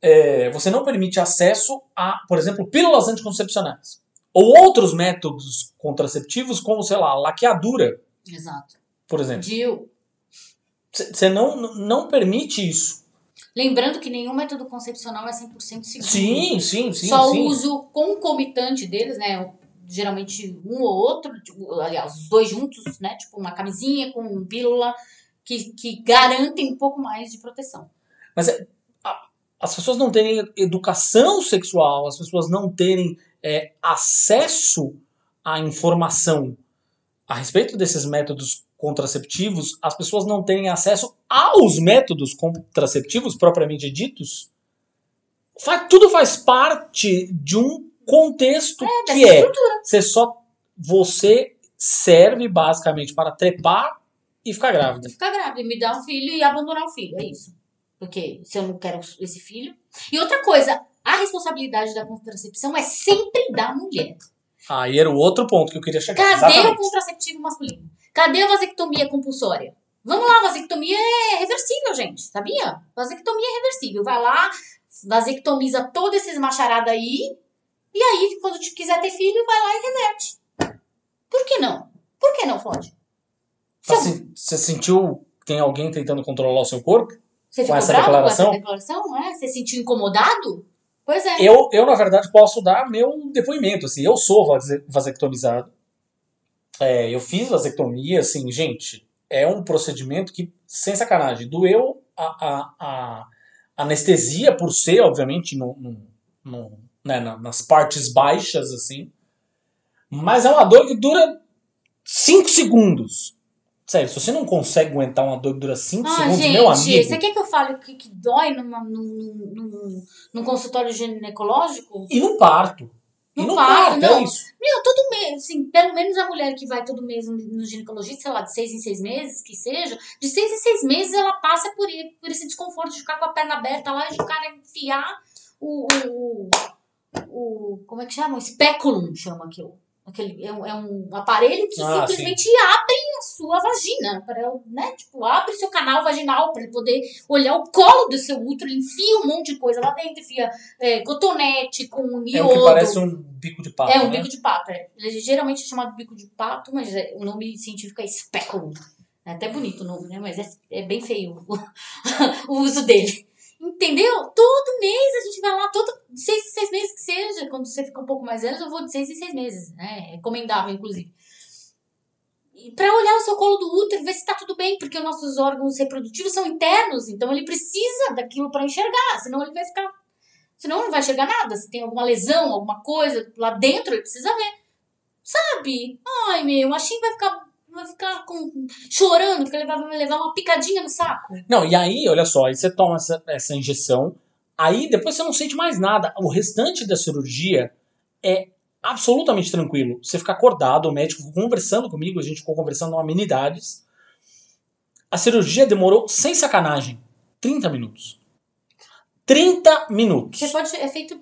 é, você não permite acesso a, por exemplo, pílulas anticoncepcionais. Ou outros métodos contraceptivos, como, sei lá, laqueadura, Exato. por exemplo. Dil. Você não, não permite isso. Lembrando que nenhum método concepcional é 100% seguro. Sim, sim, sim. Só sim. o uso concomitante deles, né? Geralmente um ou outro, aliás, os dois juntos, né? Tipo uma camisinha com pílula, que, que garantem um pouco mais de proteção. Mas é, a- as pessoas não terem educação sexual, as pessoas não terem é, acesso à informação a respeito desses métodos contraceptivos, as pessoas não terem acesso aos métodos contraceptivos propriamente ditos, fa- tudo faz parte de um contexto dessa que é estrutura. você só você serve basicamente para trepar e ficar grávida. Ficar grávida, e me dar um filho e abandonar o filho, é isso. Porque se eu não quero esse filho. E outra coisa, a responsabilidade da contracepção é sempre da mulher. Aí era o outro ponto que eu queria chegar. Cadê o Exatamente. contraceptivo masculino? Cadê a vasectomia compulsória? Vamos lá, vasectomia é reversível, gente, sabia? Vasectomia é reversível. Vai lá, vasectomiza todos esses macharada aí, e aí, quando te quiser ter filho, vai lá e reverte. Por que não? Por que não pode? Tá Se eu- se- Você sentiu que tem alguém tentando controlar o seu corpo? Você Com ficou essa bravo declaração? com essa declaração? É? Você se sentiu incomodado? Pois é. Eu, eu, na verdade, posso dar meu depoimento. Assim, eu sou vase- vasectomizado. É, eu fiz vasectomia, assim, gente, é um procedimento que, sem sacanagem, doeu a, a, a anestesia por ser, obviamente, no- né, na- nas partes baixas, assim. Mas é uma dor que dura 5 segundos. Sério, se você não consegue aguentar uma dor que dura 5 Ah, segundos, gente, meu amigo. você quer que eu fale o que, que dói numa, num, num, consultório ginecológico? E no parto. E No no parto, parto, não. é isso. Meu, todo mês, assim, pelo menos a mulher que vai todo mês no ginecologista, sei lá, de seis em seis meses, que seja, de seis em seis meses ela passa por, por esse desconforto de ficar com a perna aberta lá e de o cara enfiar o, o, o, o- como é que chama? O speculum, chama aquilo. Aquele, é, um, é um aparelho que Ah, simplesmente abre a sua vagina, para, né? Tipo, abre seu canal vaginal para ele poder olhar o colo do seu útero, enfia um monte de coisa lá dentro, enfia é, cotonete com É iodo. o que parece um bico de pato. É um né? bico de pato. É. Ele é geralmente é chamado bico de pato, mas é- o nome científico é speculum. É até bonito o nome, né? Mas é, é bem feio o, o uso dele. Entendeu? Todo mês a gente vai lá, todo seis, seis meses que seja. Quando você fica um pouco mais velho, eu vou de seis em seis meses. Né? É recomendável, inclusive. Pra olhar o seu colo do útero, ver se tá tudo bem, porque os nossos órgãos reprodutivos são internos, então ele precisa daquilo pra enxergar, senão ele vai ficar. Senão não vai enxergar nada. Se tem alguma lesão, alguma coisa lá dentro, ele precisa ver. Sabe? Ai, meu, o machinho vai ficar, vai ficar com, chorando, porque ele vai me levar uma picadinha no saco. Não, e aí, olha só, aí você toma essa, essa injeção, aí depois você não sente mais nada. O restante da cirurgia é absolutamente tranquilo. Você fica acordado, o médico conversando comigo, a gente ficou conversando amenidades. A cirurgia demorou, sem sacanagem, 30 minutos. 30 minutos. Você pode, é feito,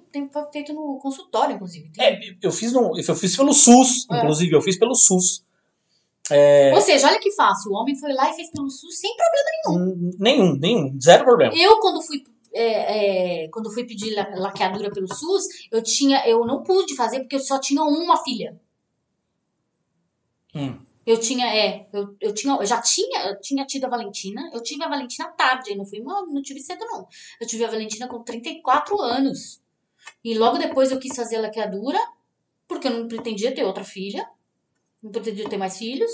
feito no consultório, inclusive. É, eu fiz, no, eu fiz pelo SUS, É. inclusive, eu fiz pelo SUS. É, Ou seja, olha que fácil. O homem foi lá e fez pelo SUS sem problema. Hum, nenhum, nenhum, zero problema. Eu, quando fui, é, é, quando fui pedir la- laqueadura pelo SUS, eu tinha, eu não pude fazer porque eu só tinha uma filha. Hum. Eu tinha, é, eu, eu tinha, eu já tinha, eu tinha tido a Valentina, eu tive a Valentina tarde, não fui, não, não tive cedo não. Eu tive a Valentina com 34 anos. E logo depois eu quis fazer a laqueadura, porque eu não pretendia ter outra filha, não pretendia ter mais filhos.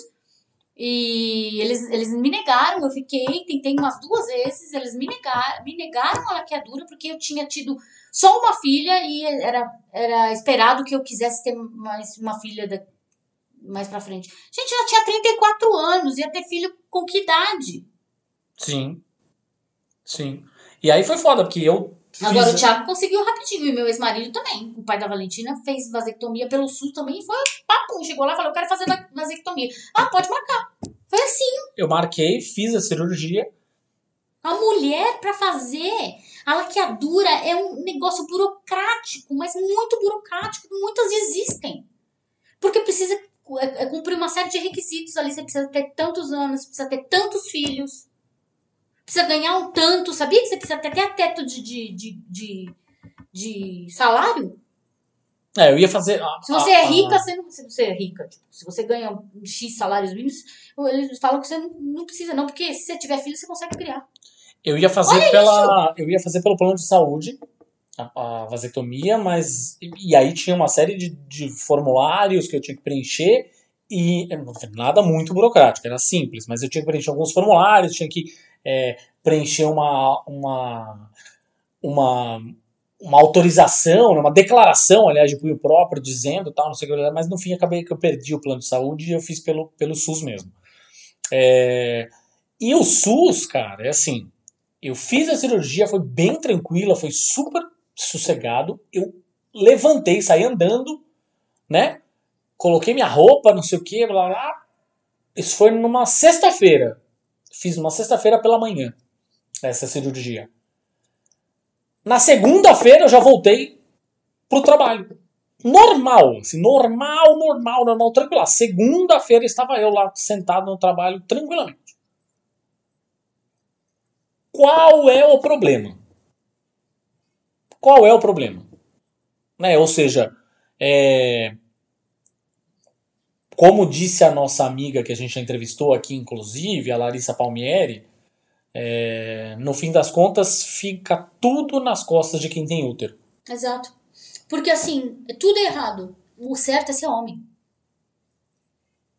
E eles, eles me negaram, eu fiquei, tentei umas duas vezes, eles me negaram, me negaram a laqueadura porque eu tinha tido só uma filha e era, era esperado que eu quisesse ter mais uma filha da, mais pra frente. Gente, eu tinha 34 anos, ia ter filho com que idade? Sim. Sim. E aí foi foda, porque eu. Agora fiz- o Thiago conseguiu rapidinho, e meu ex-marido também. O pai da Valentina fez vasectomia pelo SUS também e foi papo. Chegou lá e falou: Eu quero fazer va- vasectomia. Ah, pode marcar. Foi assim. Eu marquei, fiz a cirurgia. A mulher, pra fazer a laqueadura, é um negócio burocrático, mas muito burocrático, muitas existem. Porque precisa é, é, cumprir uma série de requisitos ali. Você precisa ter tantos anos, precisa ter tantos filhos, precisa ganhar um tanto. Sabia que você precisa ter até teto de, de, de, de, de salário? É, eu ia fazer. a- Se você a- é a- rica, você não, se você é rica, tipo, se você ganha um X salários mínimos, eles falam que você não, não precisa, não, porque se você tiver filho, você consegue criar. Eu ia fazer pela. Eu ia fazer pelo plano de saúde a, a vasectomia, mas. E, e aí tinha uma série de, de formulários que eu tinha que preencher. E foi nada muito burocrático, era simples, mas eu tinha que preencher alguns formulários, tinha que é, preencher uma, uma, uma, uma autorização, né, uma declaração, aliás, de punho próprio, dizendo tal, não sei o que, mas no fim acabei que eu perdi o plano de saúde e eu fiz pelo, pelo SUS mesmo. É, e o SUS, cara, é assim, eu fiz a cirurgia, foi bem tranquila, foi super sossegado. Eu levantei, saí andando, né? Coloquei minha roupa, não sei o que, blá blá. Isso foi numa sexta-feira. Fiz numa sexta-feira pela manhã essa cirurgia. Na segunda-feira eu já voltei pro trabalho. Normal, assim, normal, normal, normal, tranquilo. Segunda-feira estava eu lá sentado no trabalho tranquilamente. qual é o problema? Qual é o problema? Né? Ou seja, é, como disse a nossa amiga que a gente já entrevistou aqui, inclusive, a Larissa Palmieri, é, no fim das contas fica tudo nas costas de quem tem útero. Exato. Porque assim, é tudo errado. O certo é ser homem.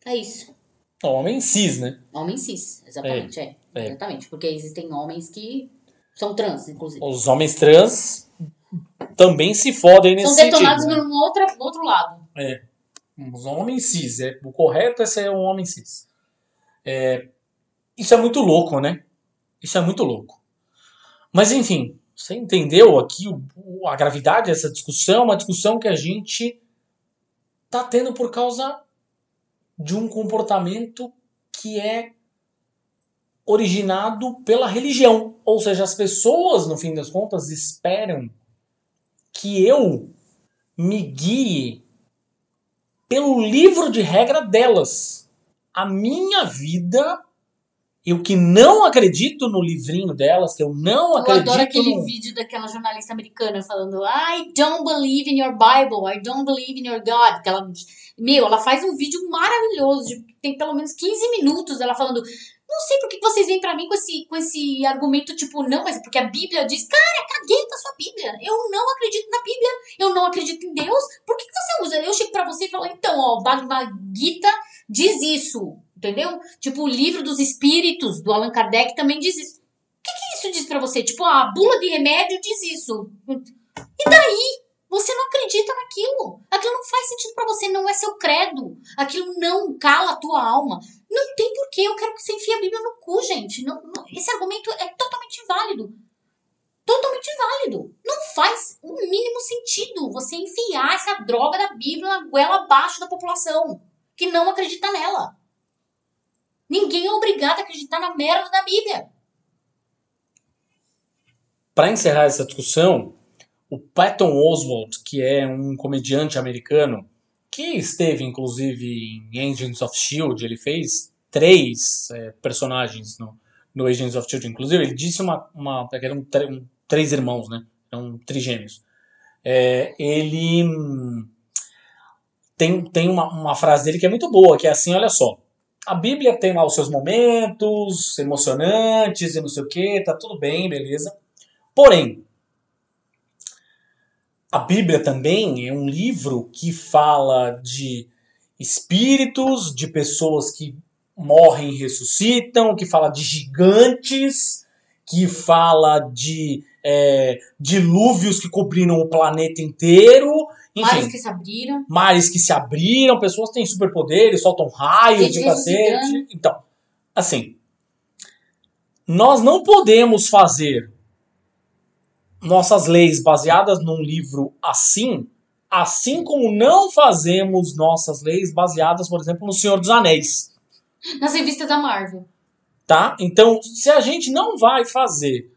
É isso. Homem cis, né? Homem cis, exatamente, é. é. Exatamente. Porque existem homens que são trans, inclusive. Os homens trans também se fodem nesse São detonados sentido. né? no outro, outro lado. É. Os homens cis. É, o correto é ser um homem cis. É, isso é muito louco, né? Isso é muito louco. Mas enfim, você entendeu aqui o- a gravidade dessa discussão? Uma discussão que a gente tá tendo por causa de um comportamento que é originado pela religião. Ou seja, as pessoas, no fim das contas, esperam que eu me guie pelo livro de regra delas. A minha vida, eu que não acredito no livrinho delas, que eu não Eu acredito adoro aquele no... vídeo daquela jornalista americana falando I don't believe in your Bible, I don't believe in your God. Que ela, meu, ela faz um vídeo maravilhoso, de, tem pelo menos 15 minutos ela falando não sei por que vocês vêm pra mim com esse, com esse argumento, tipo, não, mas é porque a Bíblia diz, cara, caguei pra sua Bíblia. Eu não acredito na Bíblia, eu não acredito em Deus. Por que, que você usa? Eu chego pra você e falo, então, ó, o Bhagavad Gita diz isso, entendeu? Tipo, o livro dos espíritos do Allan Kardec também diz isso isso diz pra você? Tipo, a bula de remédio diz isso. E daí? Você não acredita naquilo. Aquilo não faz sentido pra você, não é seu credo. Aquilo não cala a tua alma. Não tem porquê, eu quero que você enfie a Bíblia no cu, gente. Não, não- esse argumento é totalmente inválido. Totalmente inválido. Não faz o mínimo sentido você enfiar essa droga da Bíblia na goela abaixo da população que não acredita nela. Ninguém é obrigado a acreditar na merda da Bíblia. Para encerrar essa discussão, o Patton Oswalt, que é um comediante americano, que esteve inclusive em Agents of Shield, ele fez três é, personagens no, no Agents of Shield, inclusive ele disse uma, uma que eram um- três irmãos, né? Eram trigêmeos. É, ele hum, tem, tem uma, uma frase dele que é muito boa, que é assim, olha só. A Bíblia tem lá os seus momentos emocionantes e não sei o que, tá tudo bem, beleza. Porém, a Bíblia também é um livro que fala de espíritos, de pessoas que morrem e ressuscitam, que fala de gigantes, que fala de é, dilúvios que cobriram o planeta inteiro, enfim, Mares que se abriram. mares que se abriram, pessoas têm superpoderes, soltam raios de cacete. Então, assim, nós não podemos fazer nossas leis baseadas num livro assim, assim como não fazemos nossas leis baseadas, por exemplo, no Senhor dos Anéis, Nas revistas da Marvel. tá? Então, se a gente não vai fazer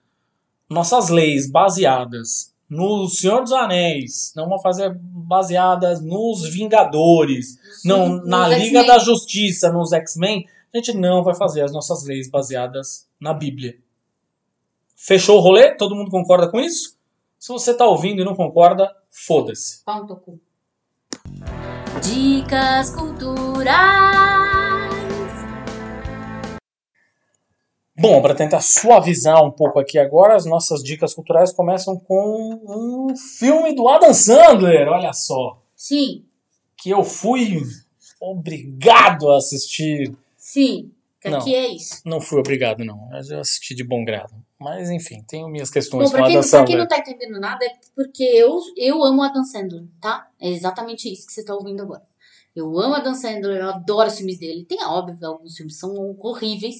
nossas leis baseadas no Senhor dos Anéis, não vamos fazer baseadas nos Vingadores, não, Nos na. Liga da Justiça, nos X-Men, a gente não vai fazer as nossas leis baseadas na Bíblia. Fechou o rolê? Todo mundo concorda com isso? Se você tá ouvindo e não concorda, foda-se. Pau no cu. Dicas culturais. Bom, para tentar suavizar um pouco aqui agora, as nossas dicas culturais começam com um filme do Adam Sandler, olha só, Sim, que eu fui obrigado a assistir. sim. Que Não. aqui é isso. Não fui obrigado, não. Mas eu assisti de bom grado. Mas enfim, tenho minhas Bom, questões com pra quem, pra quem não tá entendendo nada, é porque eu, eu amo Adam Sandler, tá? É exatamente isso que você tá ouvindo agora. Eu amo Adam Sandler, eu adoro os filmes dele. Tem, óbvio, alguns filmes são horríveis,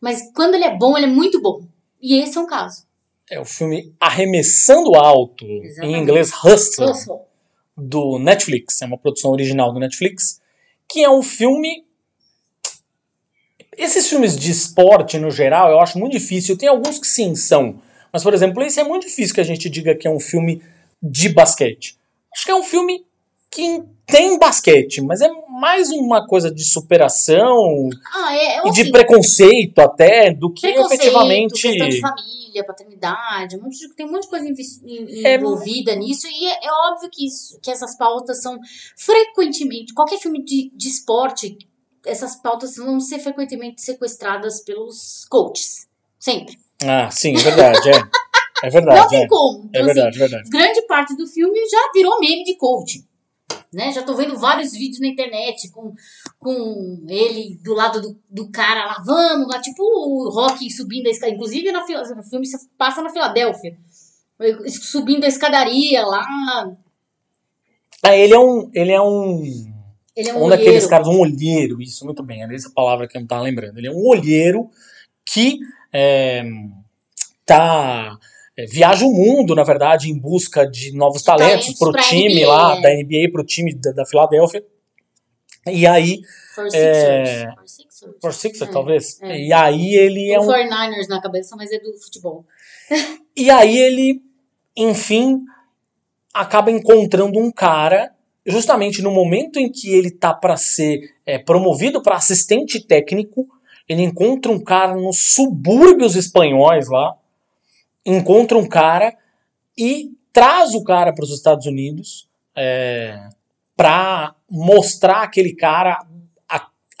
mas quando ele é bom, ele é muito bom. E esse é um caso. É o filme Arremessando Alto, em Exatamente. inglês Hustle, Hustle. do Netflix. É uma produção original do Netflix. Que é um filme. Esses filmes de esporte, no geral, eu acho muito difícil. Tem alguns que sim são. Mas, por exemplo, esse é muito difícil que a gente diga que é um filme de basquete. Acho que é um filme que tem basquete, mas é mais uma coisa de superação Ah, é, é e de assim, preconceito até do que efetivamente. questão de família, paternidade, um monte de- tem um monte de coisa É- envolvida nisso, e é, é óbvio que, isso, que essas pautas são frequentemente, qualquer filme de, de esporte, essas pautas vão ser frequentemente sequestradas pelos coaches. Sempre. Ah, sim, é verdade, é. É Não verdade, tem é. como. É Então, assim, verdade, é verdade. grande parte do filme já virou meme de coaching. Né? Já tô vendo vários vídeos na internet com, com ele do lado do, do cara lá, vamos lá, tipo o Rock subindo a escada. Inclusive na, no filme se passa na Filadélfia. Subindo a escadaria lá. Ah, ele é um. Ele é um. Ele é um Um daqueles olheiro. caras, um olheiro, isso, muito bem, era essa palavra que eu não tava lembrando. Ele é um olheiro que é, tá. é, viaja o mundo, na verdade, em busca de novos De talentos, pro pra time NBA, lá, da NBA, pro time da, da Filadélfia. E aí, For É, Sixers. For Sixers. por Sixer, É, talvez. é. E aí ele é um. 49ers na cabeça, mas é do futebol. E aí ele, enfim, acaba encontrando um cara, justamente no momento em que ele tá para ser é, promovido para assistente técnico, ele encontra um cara nos subúrbios espanhóis lá, encontra um cara e traz o cara para os Estados Unidos é, para mostrar aquele cara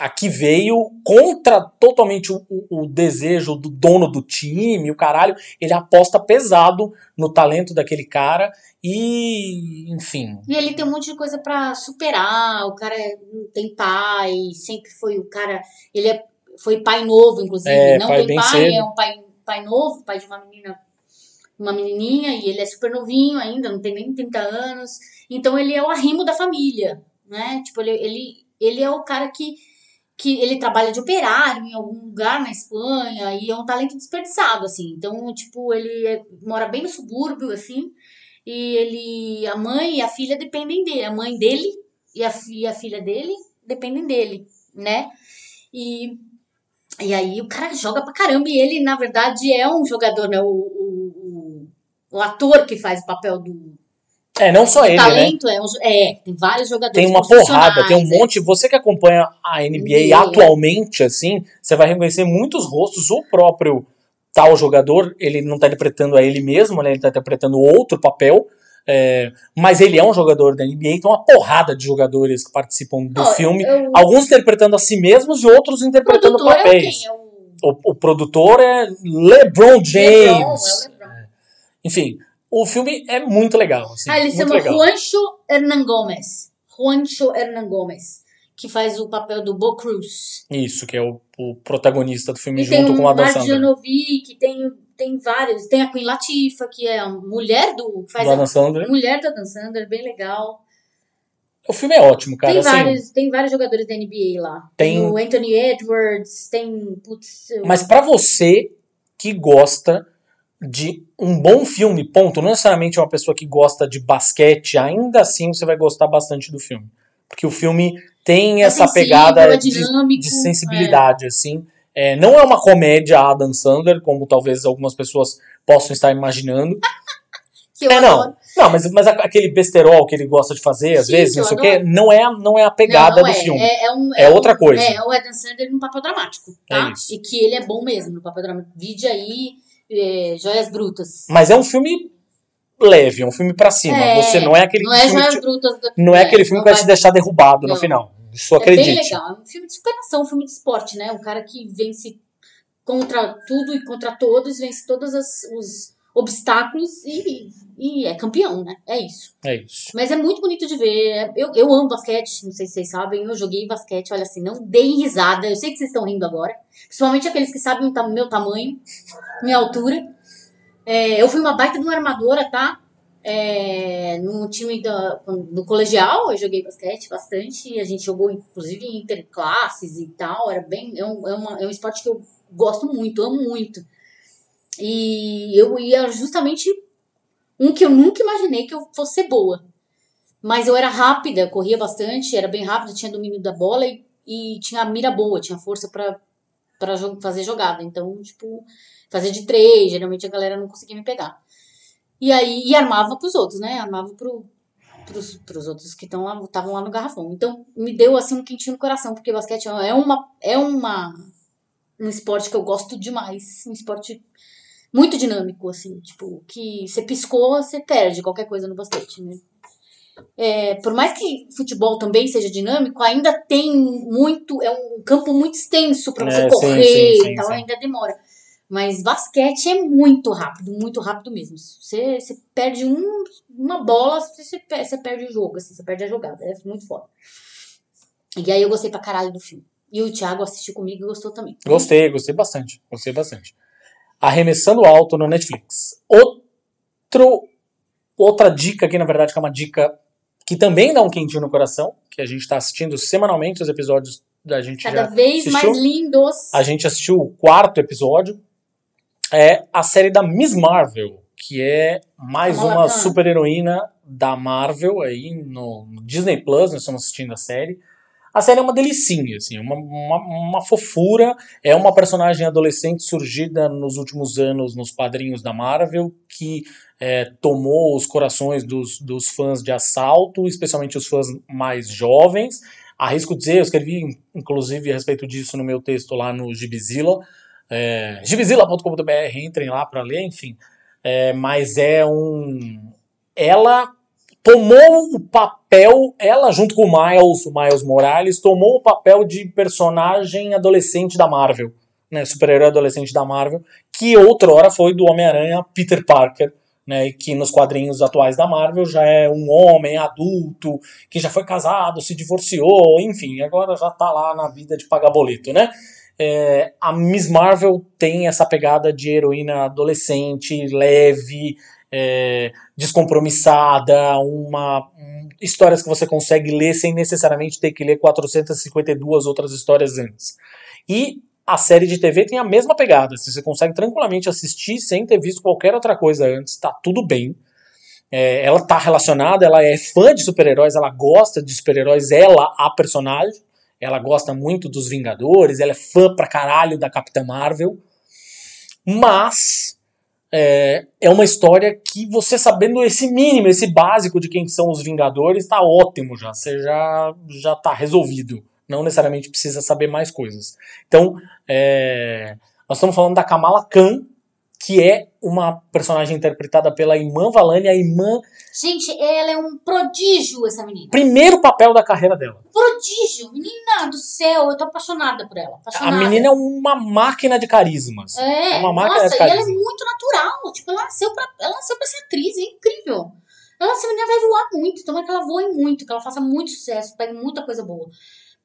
a, a que veio contra totalmente o, o- desejo do dono do time, o caralho. Ele aposta pesado no talento daquele cara e, enfim. E ele tem um monte de coisa pra superar. O cara é- tem pai, sempre foi o cara. Ele é, foi pai novo, inclusive. É, não pai tem pai, cedo. é um pai, pai novo, pai de uma menina, uma menininha, e ele é super novinho ainda, não tem nem 30 anos. Então ele é o arrimo da família, né? Tipo, ele, ele, ele é o cara que, que ele trabalha de operário em algum lugar na Espanha e é um talento desperdiçado, assim. Então, tipo, ele é- mora bem no subúrbio, assim, e ele, a mãe e a filha dependem dele. A mãe dele e a, e a filha dele dependem dele, né? E, e aí o cara joga pra caramba e ele, na verdade, é um jogador, né? O, o, o, o ator que faz o papel do, É, não só do ele, né? talento é, um, jo- é, tem vários jogadores Tem uma porrada, tem um profissionais, é. monte. Você que acompanha a NBA NBA. atualmente, assim, você vai reconhecer muitos rostos. O próprio tal jogador, ele não tá interpretando a ele mesmo, né? Ele tá interpretando outro papel. é, mas ele é um jogador da NBA, então uma porrada de jogadores que participam do Ó, filme. eu- Alguns interpretando a si mesmos e outros o interpretando produtor é o papéis. É o o, o produtor é LeBron James. LeBron, é o LeBron. Enfim, o filme é muito legal. assim, Ah, ele se chama legal. Juancho Hernan Gomes. Juancho Hernan Gomes. Que faz o papel do Bo Cruz. Isso, que é o, o protagonista do filme E tem junto o com a Dan Sandler. Marjanovic, tem, tem vários. Tem a Queen Latifah, que é a mulher do. Faz Do a Adam Sandler. mulher da Dan Sandler, bem legal. O filme é ótimo, cara. tem, assim, vários, tem vários jogadores da NBA lá. Tem- o Anthony Edwards, tem. Putz, Mas pra você que gosta de um bom filme, ponto, não necessariamente uma pessoa que gosta de basquete, ainda assim você vai gostar bastante do filme. Porque o filme tem é essa pegada é de, dinâmico, de sensibilidade, assim. É, não é uma comédia Adam Sandler, como talvez algumas pessoas possam estar imaginando. é, não. adoro. Não, mas, mas aquele besterol que ele gosta de fazer, às Sim, vezes, não sei o quê, não é, não é a pegada Não, do é, filme. É, é um- É outra coisa. É, o Adam Sandler num papel dramático, tá? É. E que ele é bom mesmo no papel dramático. Vide aí é, Joias Brutas. Mas é um filme leve, é um filme pra cima. É, Você não é aquele Não é filme Joias que, Brutas. da- não é aquele filme que vai te deixar derrubado no Não. final. Isso É acredite. bem legal. É um filme de superação, um filme de esporte, né? Um cara que vence contra tudo e contra todos, vence todos as- os obstáculos e, e é campeão, né? É isso. É isso. Mas é muito bonito de ver. Eu, eu amo basquete, não sei se vocês sabem. Eu joguei basquete, olha assim, não deem risada. Eu sei que vocês estão rindo agora. Principalmente aqueles que sabem o meu tamanho, minha altura. É, eu fui uma baita de uma armadora, tá? É, no time da, do colegial, eu joguei basquete bastante. A gente jogou, inclusive, em interclasses e tal. Era bem. É um, é, uma- é um esporte que eu gosto muito, amo muito. E eu ia justamente um que eu nunca imaginei que eu fosse boa. Mas eu era rápida, corria bastante, era bem rápida, tinha domínio da bola e, e tinha mira boa, tinha força jo- fazer jogada. Então, tipo, fazer de três, geralmente a galera não conseguia me pegar. E aí, e armava pros outros, né? Armava pro, pros, pros outros que lá, estavam lá no garrafão. Então, me deu assim um quentinho no coração, porque basquete é uma é uma um esporte que eu gosto demais, um esporte muito dinâmico assim, tipo, que você piscou, você perde qualquer coisa no basquete, né? É, por mais que futebol também seja dinâmico, ainda tem muito, é um campo muito extenso para você É, sim, correr sim, sim, e tal, sim. ainda demora. Mas basquete é muito rápido, muito rápido mesmo. Você, você perde um, uma bola, você, você perde o jogo, assim, você perde a jogada. É muito foda. E aí eu gostei pra caralho do filme. E o Thiago assistiu comigo e gostou também. Gostei, gostei bastante. Gostei bastante. Arremessando alto no Netflix. Outro, outra dica aqui, na verdade, que é uma dica que também dá um quentinho no coração, que a gente está assistindo semanalmente os episódios da gente Cada vez assistiu? mais lindos. A gente assistiu o quarto episódio. É a série da Miss Marvel, que é mais uma super-heroína da Marvel aí no Disney Plus, nós estamos assistindo a série. A série é uma delicinha, assim, uma, uma, uma fofura. É uma personagem adolescente surgida nos últimos anos nos quadrinhos da Marvel, que é, tomou os corações dos, dos fãs de assalto, especialmente os fãs mais jovens. Arrisco dizer, eu escrevi inclusive a respeito disso no meu texto lá no Gibizilla, é, gibizilla.com.br, entrem lá para ler, enfim. É, mas é um. Ela tomou o papel, ela junto com o Miles, o Miles Morales, tomou o papel de personagem adolescente da Marvel, né, super-herói adolescente da Marvel, que outrora foi do Homem-Aranha Peter Parker, né, que nos quadrinhos atuais da Marvel já é um homem adulto, que já foi casado, se divorciou, enfim, agora já tá lá na vida de pagar boleto, né? É, a Miss Marvel tem essa pegada de heroína adolescente, leve, é, descompromissada, uma um, histórias que você consegue ler sem necessariamente ter que ler 452 outras histórias antes. E a série de TV tem a mesma pegada, você consegue tranquilamente assistir sem ter visto qualquer outra coisa antes, tá tudo bem. É, ela tá relacionada, ela é fã de super-heróis, ela gosta de super-heróis, ela, a personagem, ela gosta muito dos Vingadores, ela é fã pra caralho da Capitã Marvel, mas é, é uma história que você sabendo esse mínimo, esse básico de quem são os Vingadores, tá ótimo já, você já, já tá resolvido. Não necessariamente precisa saber mais coisas. Então, é, nós estamos falando da Kamala Khan, que é uma personagem interpretada pela Iman Valani, a Iman, Gente, ela é um prodígio, essa menina. primeiro papel da carreira dela. Prodígio. Menina do céu, eu tô apaixonada por ela. A Apaixonada. menina é uma máquina de carismas. É, é uma máquina nossa, de e ela é carisma. muito natural. Tipo, ela nasceu pra, ela nasceu pra ser atriz, é incrível. Ela, essa menina vai voar muito, tomara que ela voe muito, que ela faça muito sucesso, pegue muita coisa boa.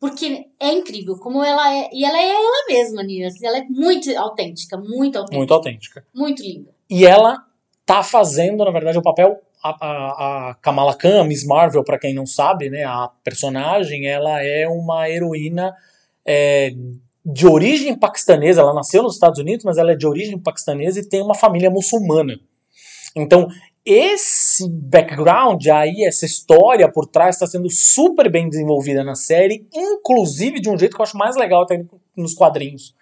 Porque é incrível como ela é. E ela é ela mesma, Nina. Ela é muito autêntica, muito autêntica. Muito autêntica. Muito linda. E ela tá fazendo, na verdade, o papel. A, a, a Kamala Khan, a Miss Marvel, pra quem não sabe, né, a personagem, ela é uma heroína é, de origem paquistanesa. Ela nasceu nos Estados Unidos, mas ela é de origem paquistanesa e tem uma família muçulmana. Então, esse background aí, essa história por trás, está sendo super bem desenvolvida na série, inclusive de um jeito que eu acho mais legal até nos quadrinhos.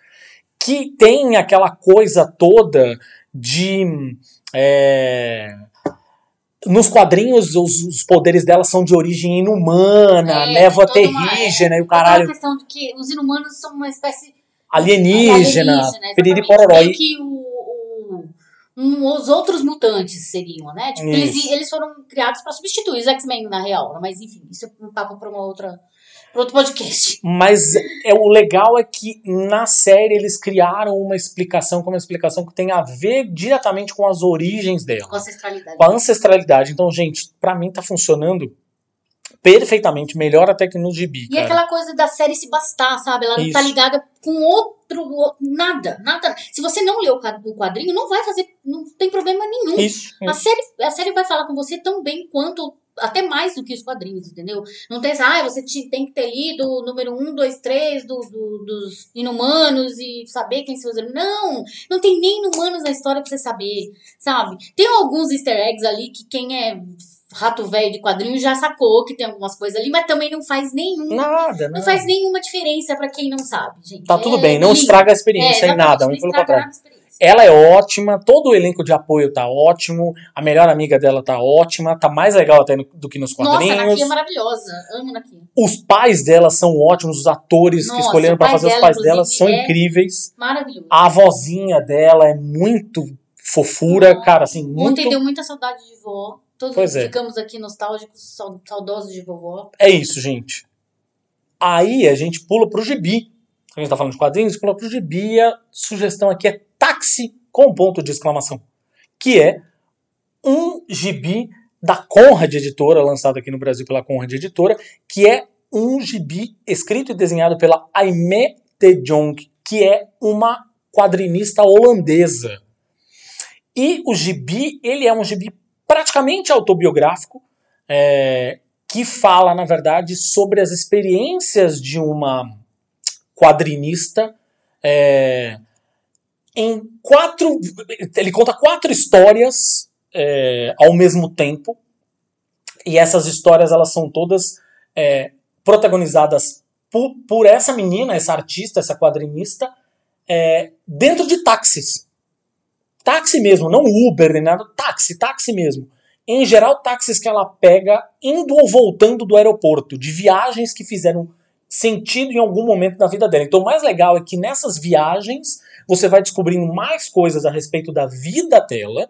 Que tem aquela coisa toda de. é, nos quadrinhos, os, os poderes dela são de origem inumana, É, névoa uma- terrígena e o Aquela caralho questão de que os inumanos são uma espécie alienígena, alienígena, piriri pororó. E- um- os outros mutantes seriam, né? Tipo, eles, eles foram criados pra substituir os X-Men, na real. né? Mas enfim, isso é um papo pra uma outra. Pra outro podcast. Mas é, o legal é que na série eles criaram uma explicação, como uma explicação que tem a ver diretamente com as origens dela. Com ancestralidade. com a ancestralidade. Então, gente, pra mim tá funcionando perfeitamente, melhor até que no gibi, E cara. aquela coisa da série se bastar, sabe? Ela não tá Isso. ligada com outro, nada, nada. Se você não leu o quad- o quadrinho, não vai fazer, não tem problema nenhum. Isso. A série, a série vai falar com você tão bem quanto, até mais do que os quadrinhos, entendeu? Não tem essa, ah, você te- tem que ter lido o número 1, 2, 3 do, do- dos inumanos e saber quem são os inumanos. Não, não tem nem inumanos na história pra você saber, sabe? Tem alguns easter eggs ali que quem é rato velho de quadrinho já sacou que tem algumas coisas ali, mas também não faz nenhum. Nada, Não nada. faz nenhuma diferença pra quem não sabe, gente. Tá tudo É bem, não lindo. estraga a É, experiência em exatamente, nada, muito pelo contrário. a. Ela é ótima, todo o elenco de apoio tá ótimo, a melhor amiga dela tá ótima, tá mais legal até do que nos Nossa, a quadrinhos. Naki é maravilhosa. Amo a Naki. Os pais dela são ótimos, os atores que Nossa, escolheram o pra pai fazer os dela, pais dela são é- incríveis. Maravilhoso. A vozinha dela é muito fofura, Nossa. cara, assim, muito. Ontem deu muita saudade de vó. Todos Pois é. ficamos aqui nostálgicos, sau- saudosos de vovó. É isso, gente. Aí a gente pula pro gibi. A gente tá falando de quadrinhos, pula pro gibi. E a sugestão aqui é táxi com ponto de exclamação. Que é um gibi da Conrad Editora, lançado aqui no Brasil pela Conrad Editora, que é um gibi escrito e desenhado pela Aimee de Jong, que é uma quadrinista holandesa. E o gibi, ele é um gibi praticamente autobiográfico, é, que fala, na verdade, sobre as experiências de uma quadrinista é, em quatro. Ele conta quatro histórias é, ao mesmo tempo. E essas histórias elas são todas é, protagonizadas por, por essa menina, essa artista, essa quadrinista, é, dentro de táxis. Táxi mesmo, não Uber nem nada, táxi, táxi mesmo. Em geral, táxis que ela pega indo ou voltando do aeroporto, de viagens que fizeram sentido em algum momento da vida dela. Então, o mais legal é que nessas viagens você vai descobrindo mais coisas a respeito da vida dela,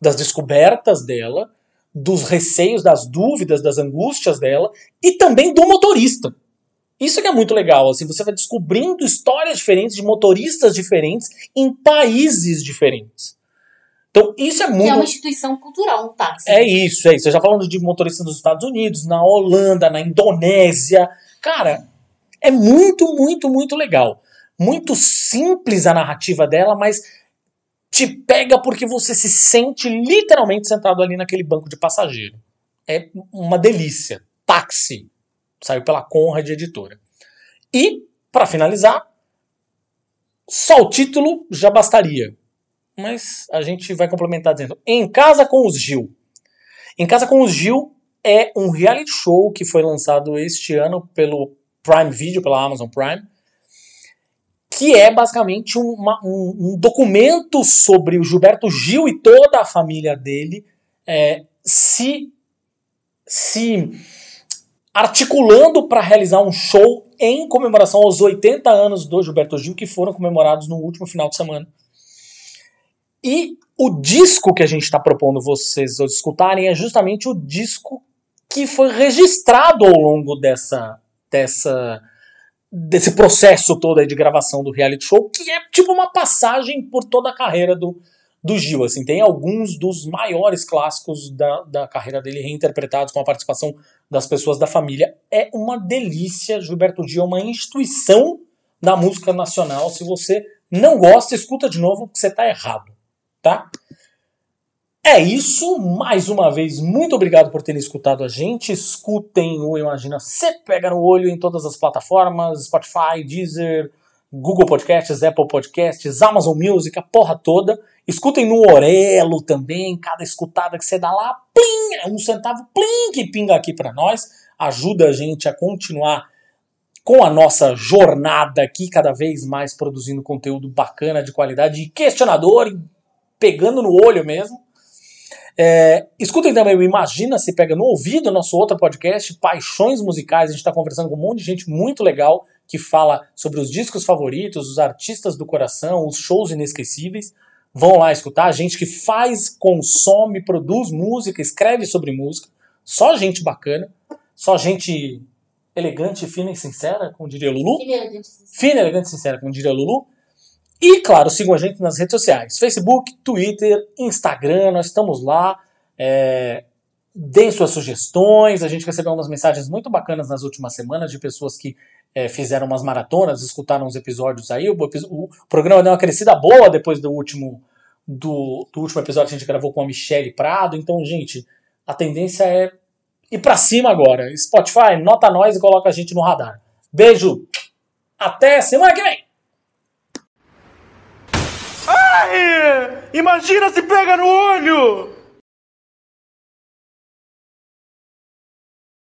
das descobertas dela, dos receios, das dúvidas, das angústias dela e também do motorista. Isso que é muito legal, assim, você vai descobrindo histórias diferentes de motoristas diferentes em países diferentes. Então, isso é Que muito é uma instituição cultural, um táxi. é isso, é isso. Você já falando de motoristas nos Estados Unidos, na Holanda, na Indonésia. Cara, é muito, muito, muito legal. Muito simples a narrativa dela, mas te pega porque você se sente literalmente sentado ali naquele banco de passageiro. É uma delícia. Táxi. Saiu pela Conrad Editora. E, para finalizar, só o título já bastaria mas a gente vai complementar dizendo Em Casa com os Gil. Em Casa com os Gil é um reality show que foi lançado este ano pelo Prime Video, pela Amazon Prime, que é basicamente uma- um, um documento sobre o Gilberto Gil e toda a família dele é, se, se articulando para realizar um show em comemoração aos 80 anos do Gilberto Gil, que foram comemorados no último final de semana. E o disco que a gente está propondo vocês escutarem é justamente o disco que foi registrado ao longo dessa, dessa desse processo todo de gravação do reality show, que é tipo uma passagem por toda a carreira do, do Gil. Assim, tem alguns dos maiores clássicos da, da carreira dele reinterpretados com a participação das pessoas da família. É uma delícia. Gilberto Gil é uma instituição da música nacional. Se você não gosta, escuta de novo, porque você está errado tá? É isso, mais uma vez, muito obrigado por terem escutado a gente. Escutem o Imagina Você Pega no Olho em todas as plataformas: Spotify, Deezer, Google Podcasts, Apple Podcasts, Amazon Music, a porra toda. Escutem no Orelo também, cada escutada que você dá lá, plim, um centavo, plim, que pinga aqui para nós. Ajuda a gente a continuar com a nossa jornada aqui, cada vez mais produzindo conteúdo bacana, de qualidade questionador, e pegando no olho mesmo. É, escutem também o Imagina Se Pega no Ouvido, nosso outro podcast, Paixões Musicais. A gente está conversando com um monte de gente muito legal que fala sobre os discos favoritos, os artistas do coração, os shows inesquecíveis. Vão lá escutar. Gente que faz, consome, produz música, escreve sobre música. Só gente bacana. Só gente elegante, fina e sincera, como diria Lulu. É elegante, sincero. Fina, elegante e sincera, como diria Lulu. E, claro, sigam a gente nas redes sociais: Facebook, Twitter, Instagram, nós estamos lá. É, deem suas sugestões. A gente recebeu umas mensagens muito bacanas nas últimas semanas de pessoas que é, fizeram umas maratonas, escutaram os episódios aí. O, o, programa deu uma crescida boa depois do último, do, do último episódio que a gente gravou com a Michelle Prado. Então, gente, a tendência é ir pra cima agora. Spotify, nota nós e coloca a gente no radar. Beijo! Até semana que vem! Ai! Imagina se pega no olho!